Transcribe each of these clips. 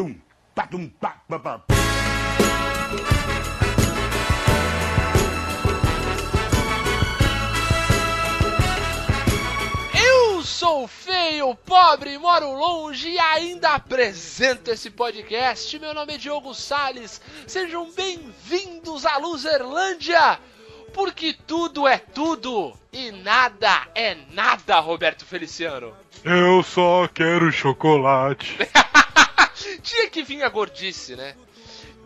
tum, pa, tum, pa, pa, pa. Eu sou feio, pobre, moro longe e ainda apresento esse podcast. Meu nome é Diogo Sales. Sejam bem-vindos à Luzerlândia, porque tudo é tudo e nada é nada, Roberto Feliciano. Eu só quero chocolate. Tinha que vir a gordice, né?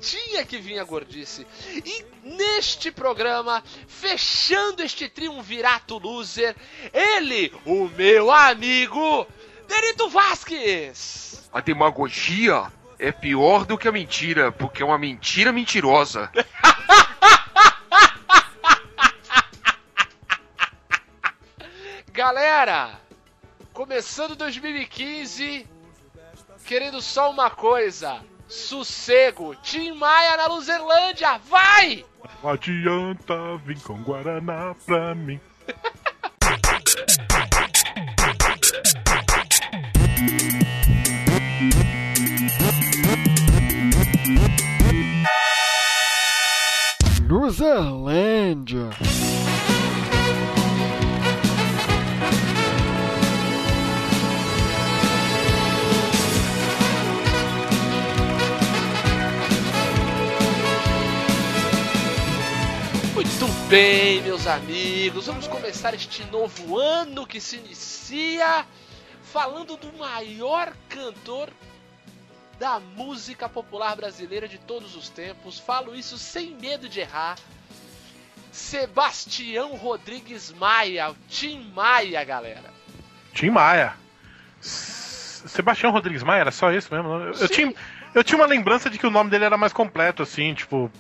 Tinha que vir a gordice. E neste programa, fechando este triunvirato loser, ele, o meu amigo, Benito Vasquez. A demagogia é pior do que a mentira, porque é uma mentira mentirosa. Galera, começando 2015, querendo só uma coisa: sossego. Tim Maia na Luzerlândia, vai! Não adianta vir com Guaraná pra mim. Luzerlândia. Muito bem, meus amigos, vamos começar este novo ano que se inicia falando do maior cantor da música popular brasileira de todos os tempos. Falo isso sem medo de errar. Sebastião Rodrigues Maia, o Tim Maia, galera. Tim Maia. Sebastião Rodrigues Maia, era só isso mesmo? Eu, eu Sim. tinha, eu tinha uma lembrança de que o nome dele era mais completo, assim, tipo.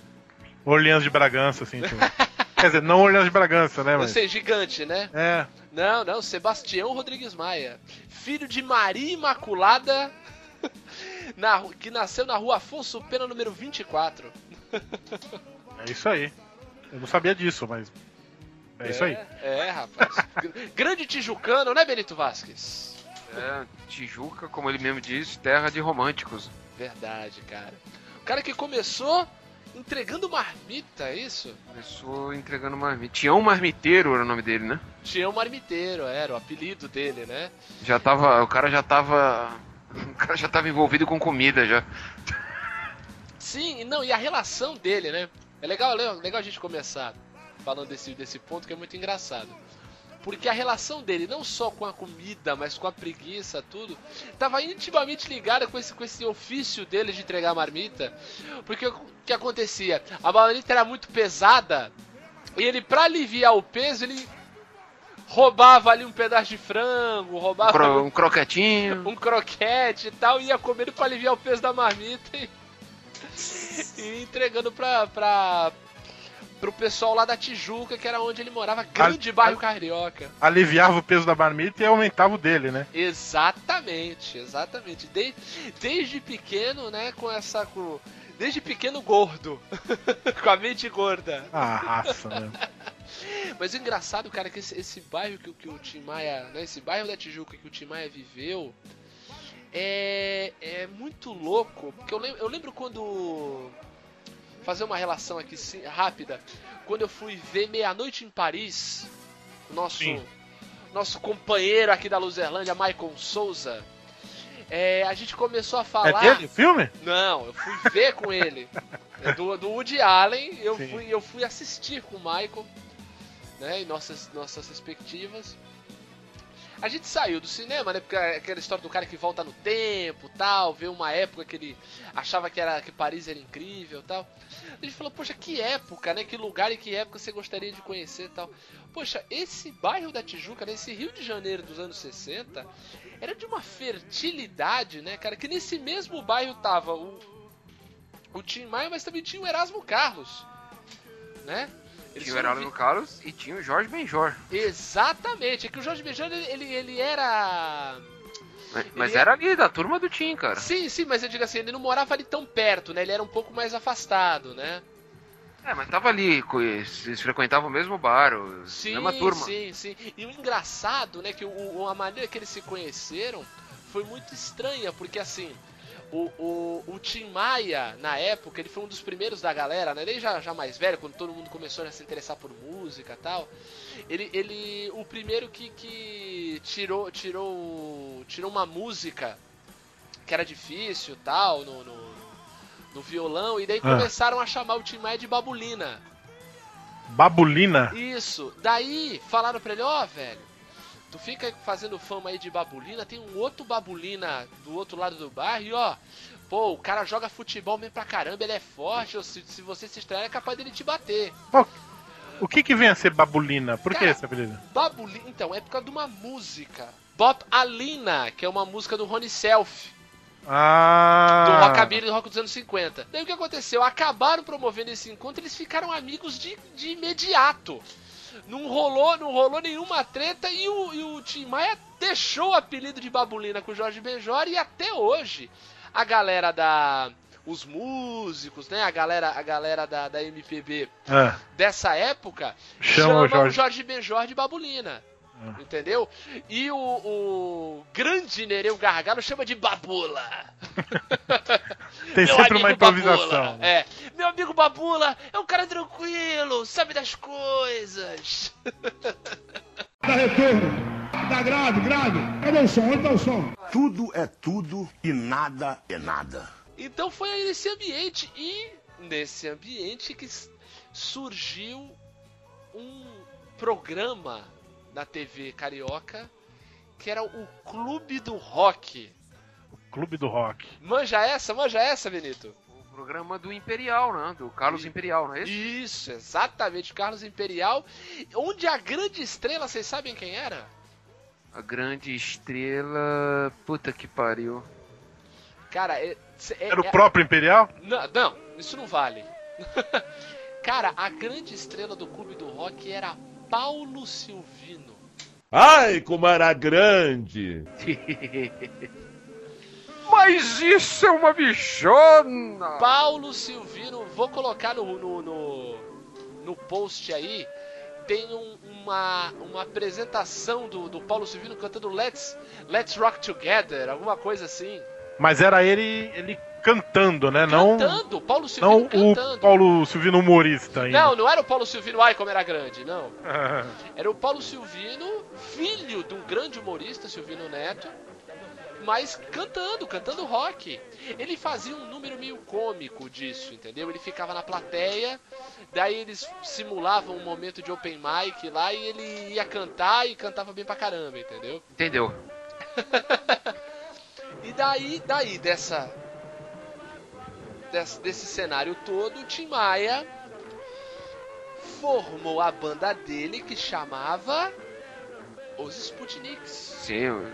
Orleans de Bragança, assim. Tipo. Quer dizer, não Orleans de Bragança, né? Mas... sei, gigante, né? É. Não, não, Sebastião Rodrigues Maia. Filho de Maria Imaculada, na que nasceu na rua Afonso Pena, número 24. É isso aí. Eu não sabia disso, mas. É isso aí. É, rapaz. Gr- Grande tijucano, né, Benito Vasquez? É, Tijuca, como ele mesmo diz, terra de românticos. Verdade, cara. O cara que começou entregando marmita, é isso? Começou entregando marmita. Tião Marmiteiro era o nome dele, né? Tinha um marmiteiro, era o apelido dele, né? Já tava. O cara já tava. O cara já tava envolvido com comida já. Sim, e não, e a relação dele, né? É legal, legal legal a gente começar falando desse, desse ponto que é muito engraçado. Porque a relação dele, não só com a comida, mas com a preguiça, tudo, tava intimamente ligada com esse, com esse ofício dele de entregar marmita. Porque o que acontecia? A marmita era muito pesada, e ele, pra aliviar o peso, ele roubava ali um pedaço de frango, roubava Cro- um croquetinho. um croquete e tal, ia comendo pra aliviar o peso da marmita e, e entregando pra, pra, pro pessoal lá da Tijuca, que era onde ele morava, grande Al- bairro al- carioca. Aliviava o peso da marmita e aumentava o dele, né? Exatamente, exatamente. De- desde pequeno, né, com essa. Com, desde pequeno gordo. com a mente gorda. Ah, raça, né? Mas o engraçado, cara, é que esse, esse bairro que, o- que o Tim Maia, né, esse bairro da Tijuca que o Tim Maia viveu, é, é muito louco. Porque eu lembro, eu lembro quando. Fazer uma relação aqui rápida. Quando eu fui ver Meia-Noite em Paris, o nosso, Sim. nosso companheiro aqui da Luzerlândia, Michael Souza. é, a gente começou a É falar. dele o filme? Não, eu fui ver com ele. É do, do Woody Allen, eu Sim. fui, eu fui assistir com o Michael, né, em nossas, nossas respectivas. A gente saiu do cinema, né, porque é aquela história do cara que volta no tempo, tal, vê uma época que ele achava que, era, que Paris era incrível, tal. A gente falou, poxa, que época, né, que lugar e que época você gostaria de conhecer, tal. Poxa, esse bairro da Tijuca, né, esse Rio de Janeiro dos anos 60, era de uma fertilidade, né, cara, que nesse mesmo bairro tava o, o Tim Maia, mas também tinha o Erasmo Carlos, né? Eles Tinha o foram Heraldo Carlos e tinha o Jorge Benjor. vi- Exatamente, é que o Jorge Benjor, ele, ele, ele era... Mas- Mas Ele- era ali da turma do Tim, cara. Sim, sim, mas eu digo assim, ele não morava ali tão perto, né? Ele era um pouco mais afastado, né? É, mas tava ali, eles frequentavam o mesmo bar, o- Sim, mesma turma. sim, sim. E o engraçado, né, que o- a maneira que eles se conheceram foi muito estranha, porque assim, O, o, o Tim Maia, na época, ele foi um dos primeiros da galera, né? Ele já, já mais velho, quando todo mundo começou a se interessar por música e tal. Ele, ele o primeiro que, que tirou, tirou, tirou uma música que era difícil tal, no, no, no violão, e daí Ah. começaram a chamar o Tim Maia de Babulina. Babulina. Isso. Daí falaram pra ele, ó, velho, tu fica fazendo fama aí de babulina, tem um outro babulina do outro lado do bar e ó, pô, o cara joga futebol mesmo pra caramba, ele é forte, se, se você se estranhar é capaz dele te bater. O que que vem a ser babulina? Por que Cara, esse apelido? Babulina, então, é por causa de uma música. Bob Alina, que é uma música do Rony Self, Ah. do rockabilly do rock dos anos 50. Daí o que aconteceu? Acabaram promovendo esse encontro, eles ficaram amigos de, de imediato. Não rolou, não rolou nenhuma treta e o, e o Tim Maia deixou o apelido de Babulina com o Jorge Benjor e até hoje a galera da os músicos, né, a galera a galera da, da MPB Ah, dessa época Chama chama o o Jorge. Jorge Benjor de Babulina. Ah. Entendeu? E o, o grande Nereu Gargalo chama de Babula. tem Meu sempre uma improvisação. Babula. É. Meu amigo Babula é um cara tranquilo, sabe das coisas. Dá retorno. Dá grave, grave. Cadê o som? Onde tá o som? Tudo é tudo e nada é nada. Então foi aí nesse ambiente e nesse ambiente que surgiu um programa na TV carioca que era o Clube do Rock. Clube do Rock. Manja essa, manja essa, Benito. O programa do Imperial, né? Do Carlos Imperial, não é isso? Isso, exatamente, Carlos Imperial, onde a grande estrela, vocês sabem quem era? A grande estrela. Puta que pariu. Cara, é, é- Era o é- próprio Imperial? Não, não, isso não vale. Cara, a grande estrela do Clube do Rock era Paulo Silvino. Ai, como era grande! Mas isso é uma bichona! Paulo Silvino, vou colocar no, no, no, no post aí. Tem um- uma, uma apresentação do, do Paulo Silvino cantando Let's, Let's Rock Together, alguma coisa assim. Mas era ele, ele cantando, né? Não, Cantando, Paulo não Silvino o cantando. Paulo Silvino humorista ainda. Não, não era o Paulo Silvino, ai como era grande, não. Era o Paulo Silvino, filho de um grande humorista, Silvino Neto, mas cantando, cantando rock. Ele fazia um número meio cômico disso, entendeu? Ele ficava na plateia, daí eles simulavam um momento de open mic lá e ele ia cantar e cantava bem pra caramba, entendeu? Entendeu? E daí, daí dessa, desse, desse cenário todo, o Tim Maia formou a banda dele que chamava Os Sputniks. Sim,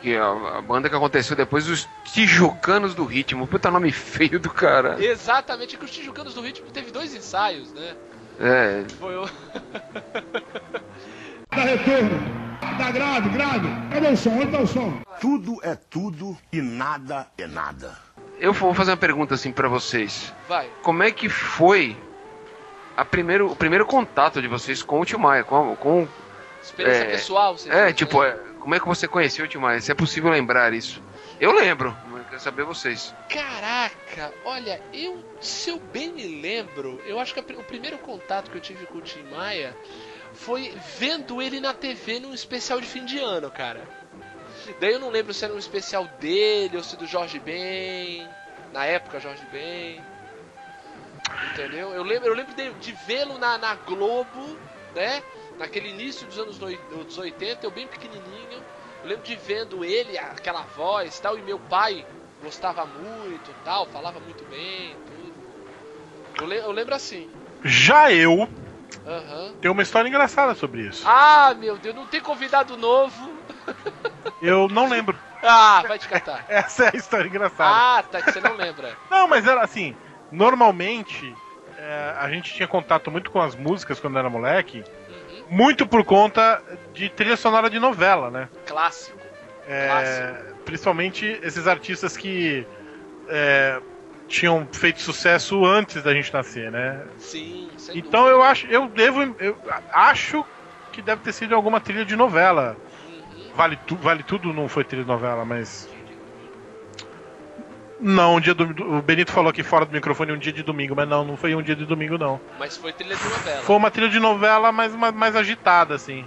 que a, a banda que aconteceu depois, os Tijucanos do Ritmo. Puta nome feio do cara. Exatamente, que os Tijucanos do Ritmo teve dois ensaios, né? É, Foi o... Dá retorno. Dá grave, grave. Cadê o som? Onde tá o som? Tudo é tudo e nada é nada. Eu vou fazer uma pergunta assim pra vocês. Vai. Como é que foi a primeiro, o primeiro contato de vocês com o Tio Maia? Com, com, Experiência É, pessoal, você é, tipo, é, como é que você conheceu o Tio Maia? Se é possível lembrar isso. Eu lembro, mas quero saber vocês. Caraca, olha, eu, se eu bem me lembro, eu acho que a o primeiro contato que eu tive com o Tim Maia foi vendo ele na TV num especial de fim de ano, cara. Daí eu não lembro se era um especial dele ou se do Jorge Ben, na época Jorge Ben. Entendeu? Eu lembro, eu lembro de, de vê-lo na, na Globo, né? Naquele início dos anos noi- dos 80, eu bem pequenininho. Eu lembro de vendo ele, aquela voz e tal, e meu pai gostava muito tal, falava muito bem, tudo. Eu, le- eu lembro assim. Já eu Aham. tenho uma história engraçada sobre isso. Ah, meu Deus, não tem convidado novo. Eu não lembro. Ah, vai te catar. Essa é a história engraçada. Ah, tá, que você não lembra. Não, mas era assim, normalmente é, a gente tinha contato muito com as músicas quando era moleque, Uhum. muito por conta de trilha sonora de novela, né? Clássico. É, Clássico. principalmente esses artistas que é, tinham feito sucesso antes da gente nascer, né? Sim, sem Então eu acho, eu devo, eu acho que deve ter sido alguma trilha de novela. Vale, tu, vale tudo não foi trilha de novela, mas Não, um dia do. O Benito falou aqui fora do microfone um dia de domingo, mas não, não foi um dia de domingo, não. Mas foi trilha de novela. Foi uma trilha de novela mais, mais, mais agitada, assim.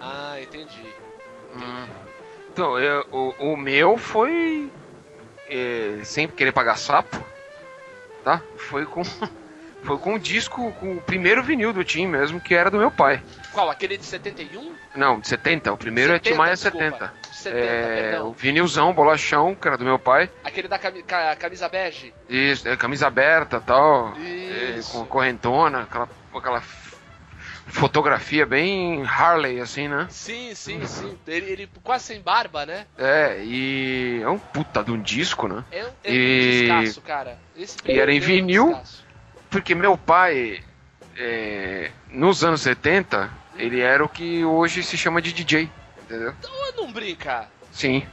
Ah, entendi. Hum. Então, eu- o, o meu foi. é, sem querer pagar sapo, tá? Foi com. Foi com o disco, com o primeiro vinil do Tim mesmo, que era do meu pai. Qual? Aquele de 71? Não, de 70. O primeiro 70, é Tim Maia desculpa. 70. 70, É, perdão. o vinilzão, bolachão, que era do meu pai. Aquele da cami- ca- camisa bege? Isso, é, camisa aberta tal. Isso. É, com correntona, aquela, aquela fotografia bem Harley, assim, né? Sim, sim, sim. Ele, ele quase sem barba, né? É, e é um puta de um disco, né? É um, é E- um descasso, cara. Esse e era em é vinil? descasso. Porque meu pai, é, nos anos 70, ele era o que hoje se chama de DJ, entendeu? Ô, não brinca. Sim.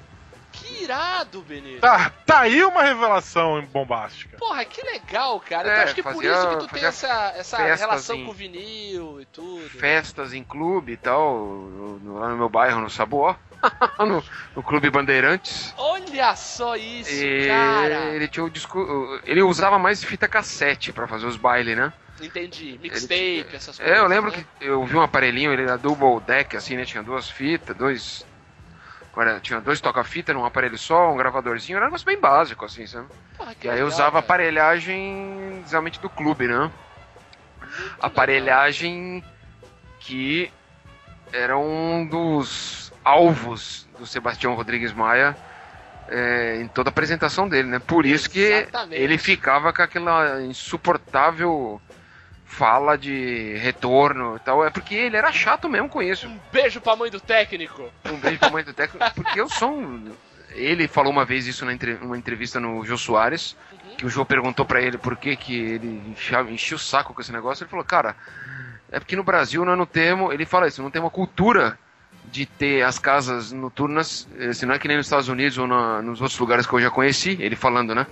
Que irado, Benito. Tá, tá aí uma revelação bombástica. Porra, que legal, cara. É, então acho que por fazia- isso que tu tem essa, essa relação em- com o vinil e tudo. Festas em clube e tal, lá no meu bairro, no Sabuó, no, no Clube Bandeirantes. Olha só isso, E cara. ele tinha o disco. Ele usava mais fita cassete pra fazer os bailes, né? Entendi. Mixtape, tinha- essas coisas. É, eu lembro né? que eu vi um aparelhinho, ele era double deck, assim, né? Tinha duas fitas, dois. Agora, tinha dois toca-fita num aparelho só, um gravadorzinho, era um negócio bem básico, assim, sabe? Porra, E aí eu legal, usava cara. aparelhagem, geralmente do clube, né? Aparelhagem que era um dos alvos do Sebastião Rodrigues Maia é, em toda a apresentação dele, né? Por isso que Exatamente. ele ficava com aquela insuportável fala de retorno e tal. É porque ele era chato mesmo com isso. Um beijo pra mãe do técnico. Um beijo pra mãe do técnico. Porque eu sou um... Ele falou uma vez isso numa entrevista no Jô Soares, que o Jô perguntou pra ele por que, que ele enchia, enchia o saco com esse negócio. Ele falou, cara, é porque no Brasil nós não temos... Ele fala isso, não tem uma cultura de ter as casas noturnas, eh, se não é que nem nos Estados Unidos ou na- nos outros lugares que eu já conheci, ele falando, né?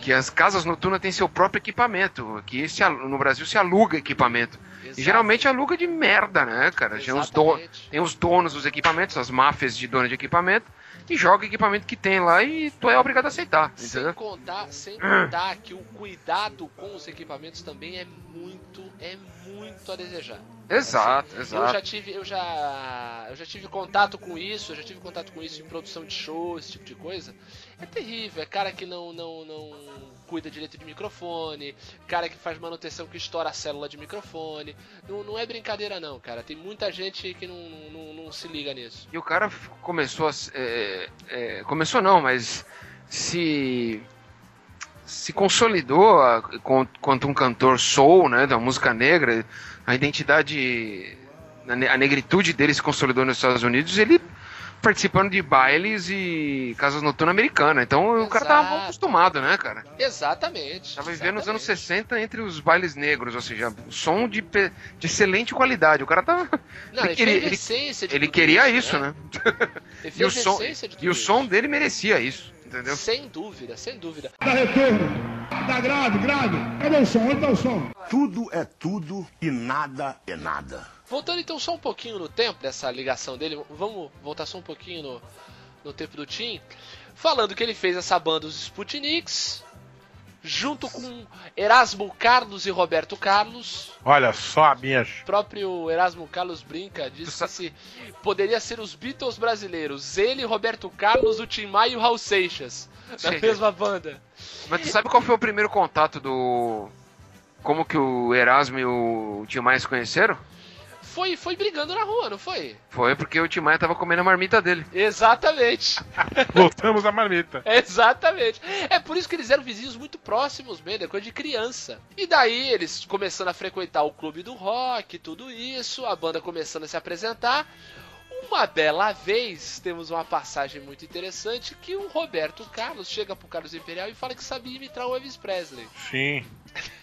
Que as casas noturnas têm seu próprio equipamento, que se, no Brasil se aluga equipamento. E geralmente aluga de merda, né, cara? Tem os, do, tem os donos dos equipamentos, as máfias de dono de equipamento, e joga o equipamento que tem lá e tu é obrigado a aceitar, Sem entendeu? contar, sem contar que o cuidado com os equipamentos também é muito, é muito a desejar. Exato, Eu exato. já tive, eu já, eu já tive contato com isso, eu já tive contato com isso em produção de show, esse tipo de coisa. É terrível, é cara que não, não, não cuida direito de microfone, cara que faz manutenção que estoura a célula de microfone. Não, não é brincadeira não, cara. Tem muita gente que não, não, não se liga nisso. E o cara começou a. se- é, é, começou não, mas se. Se consolidou a- quanto um cantor soul, né, da música negra, a identidade, a ne- a negritude dele se consolidou nos Estados Unidos, ele participando de bailes e casas noturnas americanas. Então o cara tava mal Exato. acostumado, né, cara? Exatamente. Tava vivendo nos anos exatamente. 60 entre os bailes negros, ou seja, som de, de excelente qualidade. O cara tava. Não, ele queria- ele- Ele queria isso, né? Ele E o, som, e o som dele merecia isso, entendeu? Sem dúvida, sem dúvida. Dá retorno. Dá grave, grave. Cadê o som? Onde tá o som? Tudo é tudo e nada é nada. Voltando então só um pouquinho no tempo dessa ligação dele, vamos voltar só um pouquinho no, no tempo do Tim. Falando que ele fez essa banda, os Sputniks, junto com Erasmo Carlos e Roberto Carlos. Olha só, minhas. O próprio Erasmo Carlos brinca, diz que se poderia ser os Beatles brasileiros, ele, Roberto Carlos, o Tim Maia e o Raul Seixas, na Sim. mesma banda. Mas tu sabe qual foi o primeiro contato do. Como que o Erasmo e o Tio Maia se conheceram? Foi, foi brigando na rua, não foi? Foi porque o Tio Maia tava comendo a marmita dele. Exatamente. Voltamos à marmita. Exatamente. É por isso que eles eram vizinhos muito próximos mesmo, é coisa de criança. E daí eles começando a frequentar o clube do rock, tudo isso, a banda começando a se apresentar. Uma bela vez temos uma passagem muito interessante que o Roberto Carlos chega pro Carlos Imperial e fala que sabia imitar o Elvis Presley. Sim.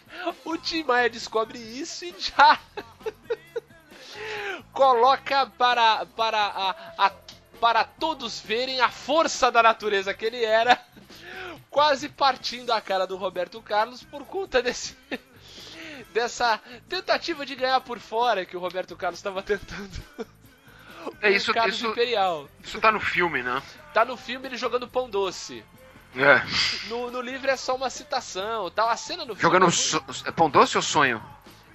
O Tim Maia descobre isso e já coloca para para a, a- para todos verem a força da natureza que ele era, quase partindo a cara do Roberto Carlos por conta desse dessa tentativa de ganhar por fora que o Roberto Carlos estava tentando. É, isso- Carlos isso- Imperial. Isso tá no filme, né? Tá no filme ele jogando pão doce. É. No, no livro é só uma citação tal. A cena no filme. Jogando é so... é pão doce ou sonho?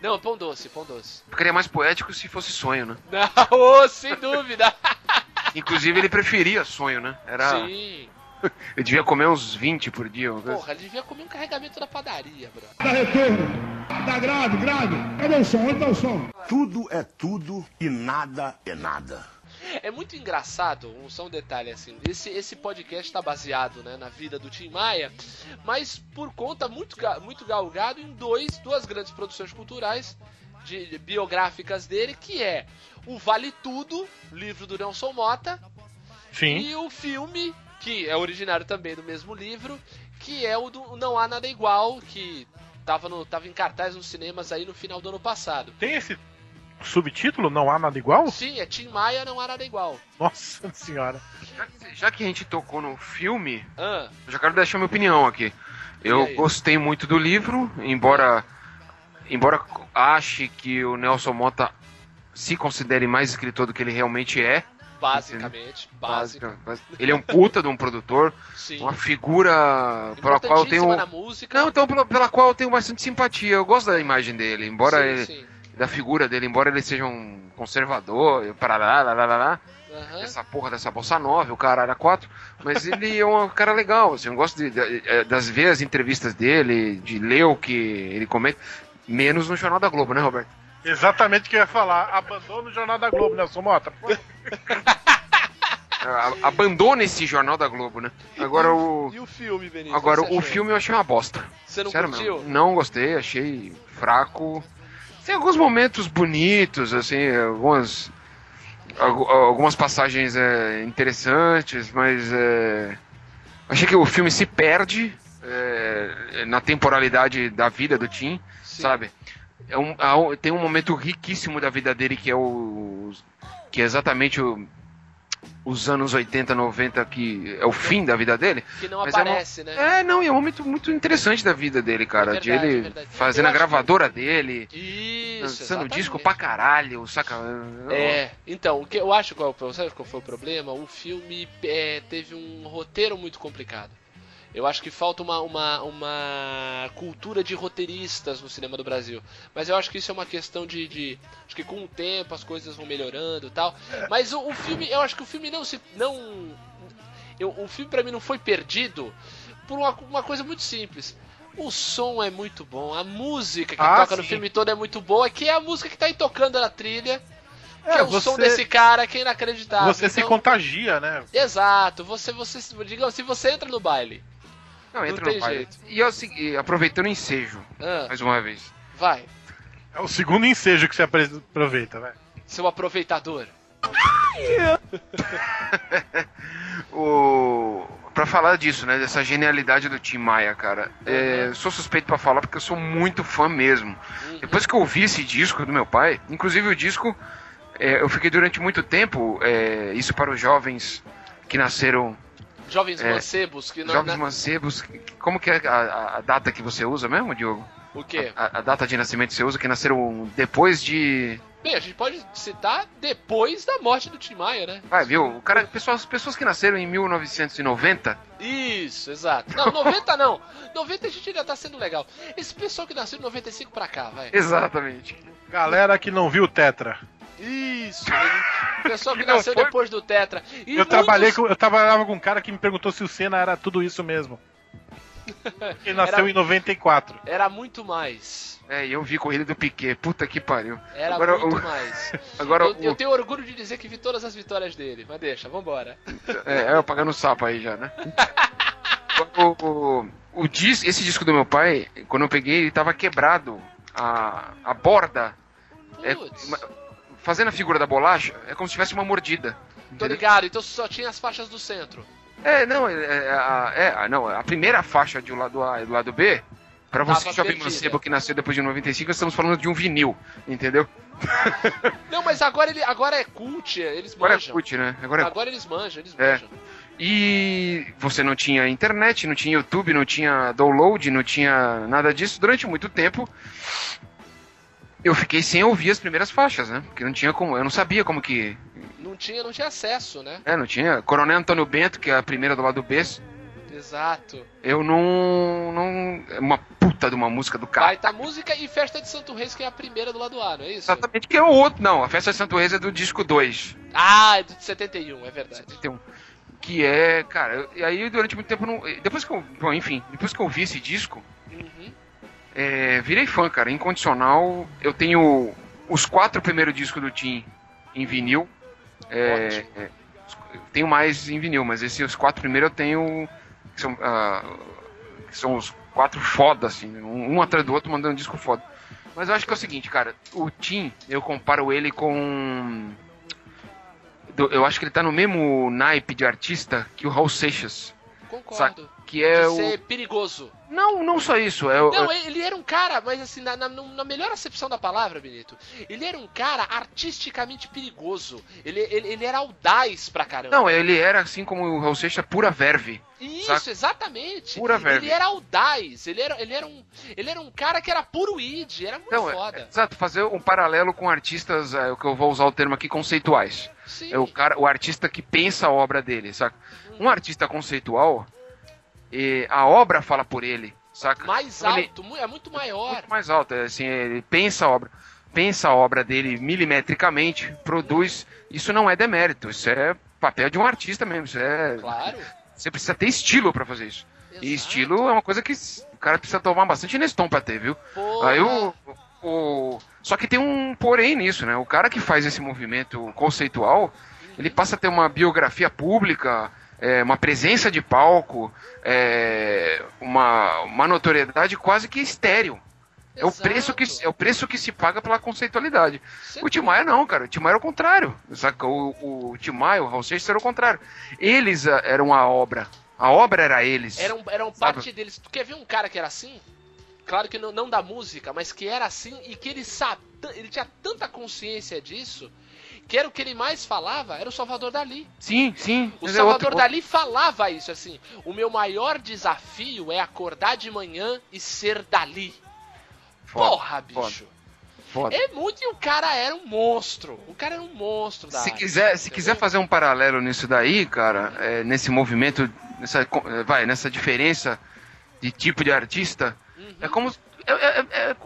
Não, pão doce, pão doce. Ficaria mais poético se fosse sonho, né? Não, ô, sem dúvida. Inclusive ele preferia sonho, né? Era. Sim. Eu devia comer uns 20 por dia. Porra, ele devia comer um carregamento da padaria, bro. Dá retorno. Dá grave, grave. Cadê o som? Onde tá o som? Tudo é tudo e nada é nada. É muito engraçado, só um detalhe assim, esse, esse podcast está baseado né, na vida do Tim Maia, mas por conta muito, muito galgado em dois, duas grandes produções culturais de, biográficas dele, que é o Vale Tudo, livro do Nelson Mota, Sim. e o filme, que é originário também do mesmo livro, que é o do Não Há Nada Igual, que tava, no, tava em cartaz nos cinemas aí no final do ano passado. Tem esse subtítulo? Não há nada igual? Sim, é Tim Maia Não Há Nada Igual. Nossa senhora. Já que, já que a gente tocou no filme, Ah, eu já quero deixar minha opinião aqui. Eu gostei muito do livro, embora embora ache que o Nelson Mota se considere mais escritor do que ele realmente é. basicamente, básico. Básica- Ele é um puta de um produtor, Sim. uma figura pela qual eu tenho. Na música. Não, então pela, pela qual eu tenho bastante simpatia. Eu gosto da imagem dele, embora sim, ele- sim. Da figura dele, embora ele seja um conservador, para lá, lá, lá, lá, lá. Aham. essa porra dessa bolsa nova, o caralho a quatro, mas ele é um cara legal, assim, eu gosto de, de- de- das ver as entrevistas dele, de ler o que ele comenta, menos no Jornal da Globo, né, Roberto? Exatamente o que eu ia falar. Abandona o Jornal da Globo, Nelson Mota. Abandona esse Jornal da Globo, né? Agora o. E o filme, Benito? Agora, o achou? filme eu achei uma bosta. Você não Sério curtiu? mesmo. Não gostei, achei fraco. Tem alguns momentos bonitos, assim, algumas. algu- Algumas passagens é, interessantes, mas é, achei que o filme se perde é, na temporalidade da vida do Tim, Sim. sabe? É um- tem um momento riquíssimo da vida dele que é o. que é exatamente o- os anos 80, 90, que é o fim da vida dele. Que não Mas é uma- aparece, né? É, não, e é um momento muito interessante da vida dele, cara. É de verdade, ele é fazendo Eu a gravadora dele, Isso, lançando disco pra caralho, saca? É, então, o que eu acho qual, sabe qual foi o problema? O filme é, teve um roteiro muito complicado. Eu acho que falta uma, uma, uma cultura de roteiristas no cinema do Brasil. Mas eu acho que isso é uma questão de. de- acho que com o tempo as coisas vão melhorando e tal. Mas o, o filme, eu acho que o filme não se. Não, eu, o filme pra mim não foi perdido por uma, uma coisa muito simples. O som é muito bom, a música que Ah, toca no sim. filme todo é muito boa, que é a música que tá aí tocando na trilha. Que é, É, o som você- desse cara que é inacreditável. Você se Então, contagia, né? Exato, você, você, digamos, se você entra no baile, Não, entra Não no tem baile. jeito. E é o segui- aproveitando o ensejo, ah, mais uma vez. vai, É o segundo ensejo que você apre- aproveita, vai. seu aproveitador. O... Pra falar disso, né? Dessa genialidade do Tim Maia, cara. é, sou suspeito pra falar porque eu sou muito fã mesmo. Uhum. Depois que eu ouvi esse disco do meu pai, inclusive o disco, é, eu fiquei durante muito tempo, é, isso para os jovens que nasceram, Jovens É, mancebos que não. jovens na- mancebos, como que é a, a- data que você usa mesmo, Diogo? O quê? A, a data de nascimento que você usa, que nasceram depois de... Bem, a gente pode citar depois da morte do Tim Maia, né? Vai, viu? O cara, pessoas, pessoas que nasceram em 1990, Isso, exato. Não, 90 não. 90 a gente ainda tá sendo legal. Esse pessoal que nasceu de 95 pra cá, vai. exatamente. Galera que não viu o Tetra. Isso. ele- Pessoal que nasceu foi- depois do Tetra. E Eu muitos- trabalhei com, eu trabalhava com um cara que me perguntou se o Senna era tudo isso mesmo. Ele nasceu Era- em 94. Era muito mais. É, e eu vi corrida do Piquet, puta que pariu. Era Agora, muito o- mais. Agora, eu, o, eu tenho orgulho de dizer que vi todas as vitórias dele, mas deixa, vambora. É, eu pagando sapo aí já, né? o, o, o dis, esse disco do meu pai, quando eu peguei, ele tava quebrado. A, a borda, é, Putz, uma- fazendo a figura da bolacha, é como se tivesse uma mordida. tô entendeu? ligado, então só tinha as faixas do centro. É, não, é, é, a, é, a- não, a primeira faixa de um lado A e do lado B, pra você, Tava jovem mancebo que nasceu depois de 95, nós estamos falando de um vinil, entendeu? Não, mas agora ele agora é cult, eles Agora é manjam. cult, né? Agora é Agora eles manjam, eles É. manjam. E você não tinha internet, não tinha YouTube, não tinha download, não tinha nada disso. Durante muito tempo, eu fiquei sem ouvir as primeiras faixas, né? Porque não tinha como, eu não sabia como que. Não tinha, não tinha acesso, né? É, não tinha. Coronel Antônio Bento, que é a primeira do lado B. Exato. Eu não. não é uma puta de uma música do cara. Baita música e Festa de Santo Reis, que é a primeira do lado A, não é isso? Exatamente, que é o outro. Não, a Festa de Santo Reis é do disco 2. Ah, é do de 71, é verdade. 71. Que é, cara, e aí durante muito tempo eu não. Depois que eu. Bom, enfim, depois que eu ouvi esse disco, Uhum. É, virei fã, cara. Incondicional. Eu tenho os quatro primeiros discos do Tim em vinil. É, é, tenho mais em vinil, mas esses os quatro primeiros eu tenho. Que são, ah, que são os quatro foda, assim, um, um atrás do outro mandando um disco foda. Mas eu acho que é o seguinte, cara, o Tim, eu comparo ele com. eu acho que ele tá no mesmo naipe de artista que o Raul Seixas. Concordo. Que é de o. perigoso. Não, não só isso. É o, Não, ele era um cara, mas assim, na, na- na melhor acepção da palavra, Benito, ele era um cara artisticamente perigoso. Ele, ele, ele era audaz pra caramba. Não, ele era assim como o Raul Seixas, pura verve. Isso, saca? exatamente. Pura verve. Ele era audaz, ele era, ele, era um, ele era um cara que era puro id, era muito Não, é- foda. é- exato, fazer um paralelo com artistas, é, que eu vou usar o termo aqui, conceituais. Sim. É o, cara, o artista que pensa a obra dele, saca? Um artista conceitual, e a obra fala por ele, saca? Mais Então ele- alto, mu- é muito maior. muito mais alto. é Assim, ele pensa a obra, pensa a obra dele milimetricamente, produz. Isso não é demérito, isso é papel de um artista mesmo. Isso é, Claro. Você precisa ter estilo pra fazer isso. E Exato. estilo é uma coisa que o cara precisa tomar bastante Neston pra ter, viu? Porra. Aí o, o- Só que tem um porém nisso, né? O cara que faz esse movimento conceitual, ele passa a ter uma biografia pública, é, uma presença de palco, é, uma, uma notoriedade quase que estéreo. É o, preço que, é o preço que se paga pela conceitualidade. O Tim Maia não, cara. O Tim Maia era o contrário. Saca? O, o Tim Maia, o Raul Seixas era o contrário. Eles ah, eram a obra. A obra era eles. Eram, eram Sabe? parte deles. Tu quer ver um cara que era assim? Claro que não, não da música, mas que era assim e que ele sabe, ele tinha tanta consciência disso, que era o que ele mais falava, era o Salvador Dali. Sim, sim. O é Salvador outro- Dali falava isso assim: o meu maior desafio é acordar de manhã e ser Dali. Foda, Porra, foda, bicho. foda. É muito e o cara era um monstro. O cara era um monstro da Se arte, quiser, se quiser fazer um paralelo nisso daí, cara, é, nesse movimento, nessa, é, vai, nessa diferença de tipo de artista, Uhum. é como é- é- é-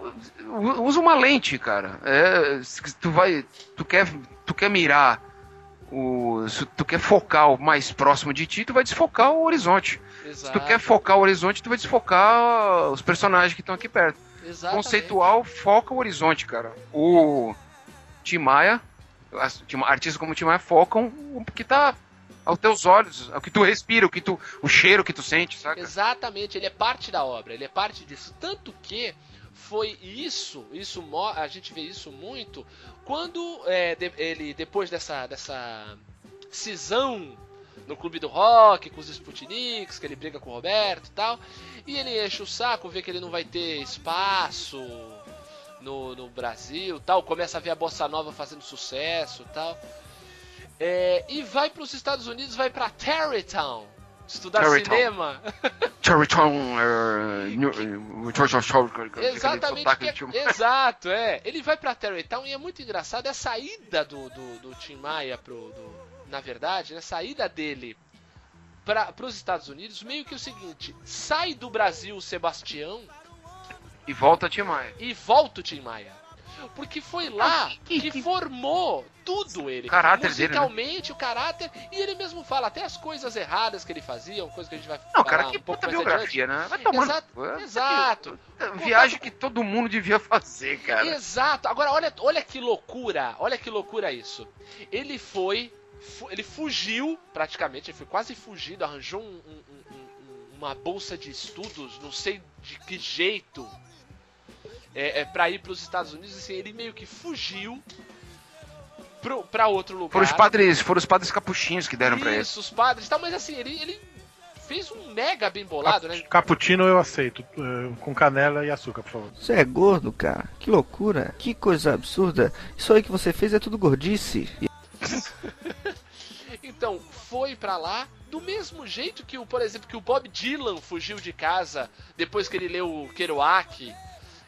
usa uma lente, cara. É, se tu vai, tu quer, tu quer mirar o, se tu quer focar o mais próximo de ti, tu vai desfocar o horizonte. Se Exato, tu quer focar o horizonte, tu vai desfocar os personagens que estão aqui perto. exatamente. Conceitual foca o horizonte, cara. O Tim Maia, artistas como o Tim Maia focam o que tá aos teus olhos, o que tu respira, o que tu, o cheiro que tu sente, saca? Exatamente, ele é parte da obra, ele é parte disso. Tanto que foi isso, isso a gente vê isso muito quando é, de- ele depois dessa dessa cisão no clube do rock com os Sputniks, que ele briga com o Roberto e tal, e ele enche o saco, vê que ele não vai ter espaço no, no Brasil, tal, começa a ver a bossa nova fazendo sucesso, tal. É, e vai para os Estados Unidos, vai para Tarrytown estudar Tarrytown. cinema. Uh, New- uh, Exatamente, é- exato, é. Ele vai pra Tarrytown e é muito engraçado é a saída do, do, do Tim Maia pro. do- na verdade, né, a saída dele para os Estados Unidos, meio que o seguinte: sai do Brasil o Sebastião E volta a Tim Maia. e volta o Tim Maia. Porque foi lá que- formou tudo ele. Caráter dele, né? Musicalmente, o caráter. E ele mesmo fala até as coisas erradas que ele fazia, coisa que a gente vai Não, cara, que um pouco puta biografia, né? Vai Exato, cu, é- exato. é Viagem que todo mundo devia fazer, cara. Exato. Agora olha, olha que loucura, olha que loucura isso. Ele foi, fu- ele fugiu praticamente, ele foi quase fugido, arranjou um- um- uma bolsa de estudos, não sei de que jeito, é, é, para ir para os Estados Unidos. Assim, ele meio que fugiu pro, pra outro lugar. Foram os padres, foram os padres capuchinhos que deram pra ele. Isso, os padres, e tal, mas assim ele, ele fez um mega bem bolado, né? Cappuccino eu aceito, eh, com canela e açúcar, por favor. Você é gordo, cara? Que loucura. Que coisa absurda. Isso aí que você fez é tudo gordice. Então, foi pra lá do mesmo jeito que o, por exemplo, que o Bob Dylan fugiu de casa depois que ele leu o Kerouac,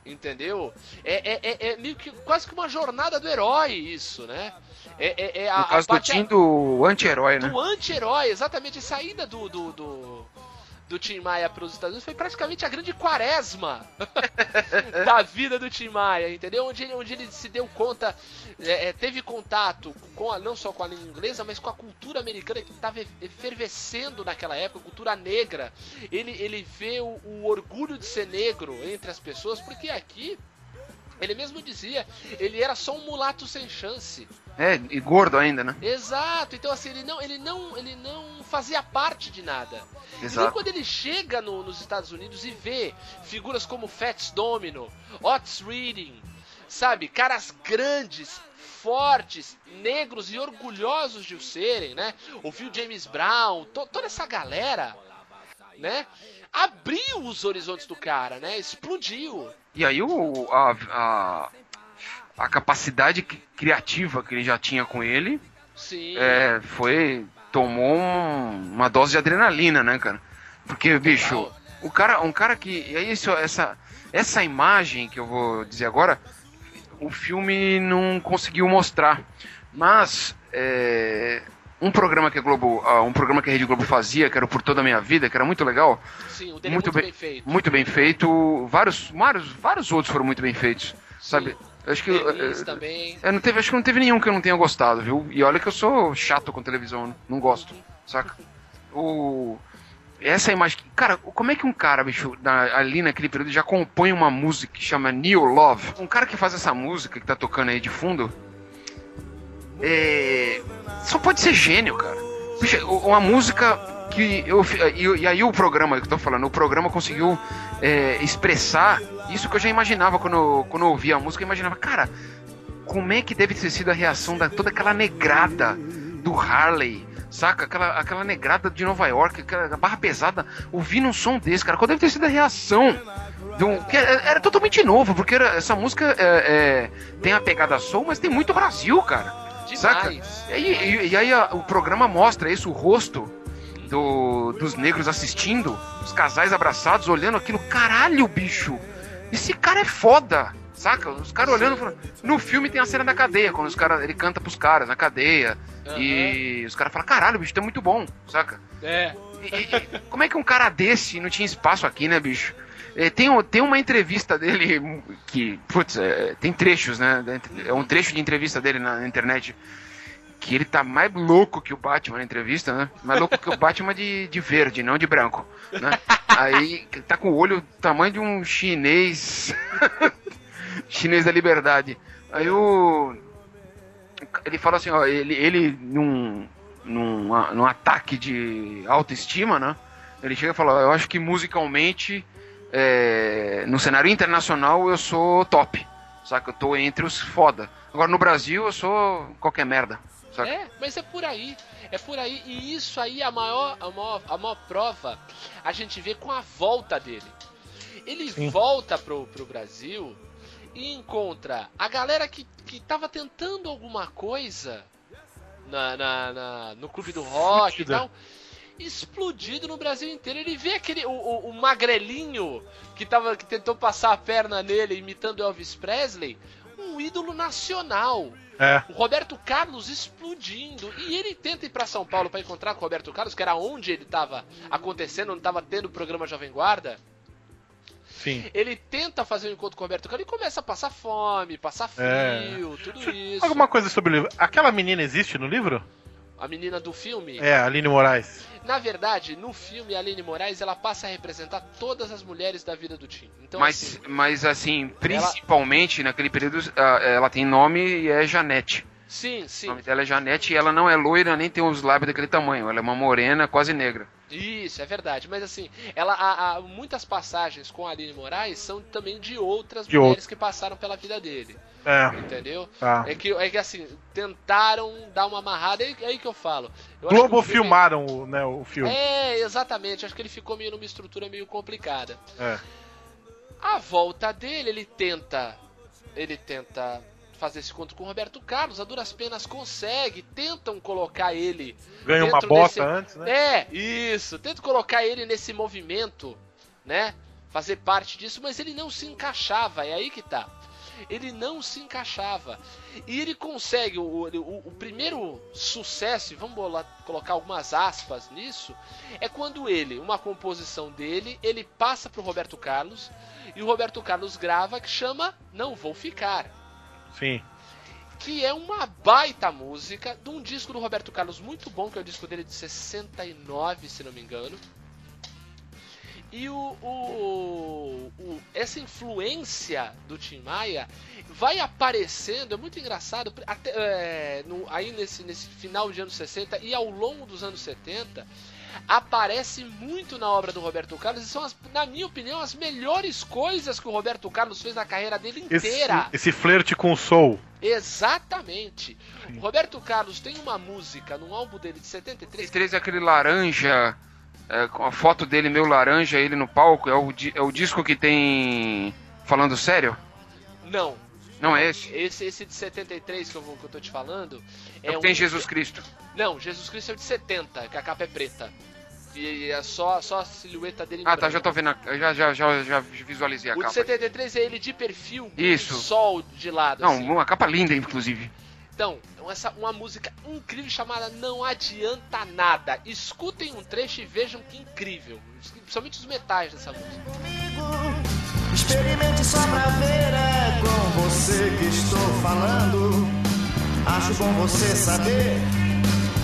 entendeu? É, é, é, é meio que quase que uma jornada do herói isso, né? É, é, é a, No caso a do parte- Tim, do anti-herói, né? do anti-herói, exatamente, a saída do, do, do, do Tim Maia para os Estados Unidos foi praticamente a grande quaresma da vida do Tim Maia, entendeu? Onde ele, onde ele se deu conta, é, é teve contato com a, não só com a língua inglesa, mas com a cultura americana que estava efervescendo naquela época, cultura negra. Ele, ele vê o, o orgulho de ser negro entre as pessoas, porque aqui ele mesmo dizia, ele era só um mulato sem chance. É, e gordo ainda, né? Exato. Então assim, ele não, ele não, ele não fazia parte de nada. Exato. E quando ele chega no, nos Estados Unidos e vê figuras como Fats Domino, Otis Reading, sabe, caras grandes, fortes, negros e orgulhosos de o serem, né? Ouviu James Brown, to, toda essa galera, né? Abriu os horizontes do cara, né? Explodiu. E aí o, a, a, a capacidade criativa que ele já tinha com ele Sim. é, foi. tomou um, uma dose de adrenalina, né, cara? Porque, bicho, o cara, um cara que. E aí, isso, essa, essa imagem que eu vou dizer agora, o filme não conseguiu mostrar. Mas é, um programa que a Globo, uh, um programa que a Rede Globo fazia, que era Por Toda a Minha Vida, que era muito legal. Sim, o dele muito, é muito bem, bem, feito. Muito bem feito. Vários, vários, vários outros foram muito bem feitos, sabe? Acho que Feliz também. É, não teve, acho que não teve nenhum que eu não tenha gostado, viu? E olha que eu sou chato com televisão, não gosto, saca? O essa imagem, cara, como é que um cara, bicho, na, ali naquele período já compõe uma música que chama New Love? Um cara que faz essa música que tá tocando aí de fundo, é, só pode ser gênio, cara. Uma música que eu e, aí o programa que eu tô falando, o programa conseguiu é, expressar isso que eu já imaginava quando, quando eu ouvia a música, eu imaginava, cara, como é que deve ter sido a reação da toda aquela negrada do Harley, saca? Aquela, aquela negrada de Nova York, aquela barra pesada, ouvindo um som desse, cara, qual deve ter sido a reação? Um, era, totalmente novo, porque era, essa música é, é, tem a pegada soul, mas tem muito Brasil, cara. Demais. Saca? E, e, e aí a, o programa mostra isso, o rosto do, dos negros assistindo, os casais abraçados, olhando aquilo. Caralho, bicho! Esse cara é foda! Saca? Os caras olhando. No filme tem a cena da cadeia, quando os cara, ele canta pros caras na cadeia. Uhum. E os caras falam: caralho, bicho, tá muito bom, saca? É. E, e, como é que um cara desse não tinha espaço aqui, né, bicho? É, tem, tem uma entrevista dele que, putz, é, tem trechos, né? É um trecho de entrevista dele na internet que ele tá mais louco que o Batman na entrevista, né? Mais louco que o Batman de, de verde, não de branco, né? Aí tá com o olho tamanho de um chinês chinês da liberdade. Aí o ele fala assim, ó, ele, ele num, num, num ataque de autoestima, né? Ele chega e fala, eu acho que musicalmente é, no cenário internacional eu sou top. Saca? Eu tô entre os foda. Agora no Brasil eu sou qualquer merda. Saca? É, mas é por aí. É por aí. E isso aí, a maior, a maior, a maior prova, a gente vê com a volta dele. Ele Sim. volta pro, pro Brasil e encontra a galera que, que tava tentando alguma coisa na, na, na no clube do rock e tal explodido no Brasil inteiro. Ele vê aquele o, o, o, magrelinho que tava que tentou passar a perna nele imitando Elvis Presley, um ídolo nacional. É. O Roberto Carlos explodindo. E ele tenta ir para São Paulo para encontrar com o Roberto Carlos, que era onde ele estava acontecendo, onde estava tendo o programa Jovem Guarda. Sim. Ele tenta fazer um encontro com o Roberto Carlos e começa a passar fome, passar é. frio, é. tudo isso. Alguma coisa sobre o livro. Aquela menina existe no livro? A menina do filme? É, Aline Moraes. Na verdade, no filme, a Aline Moraes ela passa a representar todas as mulheres da vida do Tim. Então, mas, assim, mas assim, principalmente ela... naquele período, ela tem nome e é Janete. Sim, sim. O nome dela é Janete e ela não é loira nem tem os lábios daquele tamanho. Ela é uma morena, quase negra. Isso, é verdade. Mas assim, ela, a, a, muitas passagens com a Aline Moraes são também de outras de mulheres outro. que passaram pela vida dele. É. Entendeu? Tá. É, que, é que assim, tentaram dar uma amarrada, é, é aí que eu falo. Eu Globo filme... filmaram o, né, o filme. É, exatamente. Acho que ele ficou meio numa estrutura meio complicada. É. A volta dele, ele tenta. Ele tenta fazer esse encontro com o Roberto Carlos, a duras penas consegue, tentam colocar ele. Ganha uma bota desse... antes, né? É, isso. Tentam colocar ele nesse movimento, né? Fazer parte disso, mas ele não se encaixava, é aí que tá. ele não se encaixava. E ele consegue o, o, o primeiro sucesso, e vamos bolar, colocar algumas aspas nisso, é quando ele, uma composição dele, ele passa para o Roberto Carlos e o Roberto Carlos grava que chama Não Vou Ficar. Sim. Que é uma baita música de um disco do Roberto Carlos muito bom, que é o disco dele de 69, se não me engano. E o, o, o, essa influência do Tim Maia vai aparecendo, é muito engraçado, até, é, no, aí nesse, nesse final de anos 60 e ao longo dos anos 70, aparece muito na obra do Roberto Carlos e são, as, na minha opinião, as melhores coisas que o Roberto Carlos fez na carreira dele inteira. Esse, esse flerte com o soul. Exatamente. Sim. O Roberto Carlos tem uma música num álbum dele de 73. 73 é aquele laranja é, com a foto dele meio laranja, ele no palco, é o, é o disco que tem. Falando sério? Não. Não é esse? Esse, esse de 73 que eu, vou, que eu tô te falando. É, é um... tem Jesus Cristo. Não, Jesus Cristo é o de 70, que a capa é preta. E é só, só a silhueta dele Ah, tá, já tô vendo. Já, já, já, já visualizei a o capa. O de 73 é ele de perfil, Isso. sol de lado. Não, assim. uma capa linda, inclusive. Então, essa, uma música incrível chamada Não Adianta Nada. Escutem um trecho e vejam que incrível. Principalmente os metais dessa música. Comigo, experimente só pra ver, é com você que estou falando. Acho bom você saber.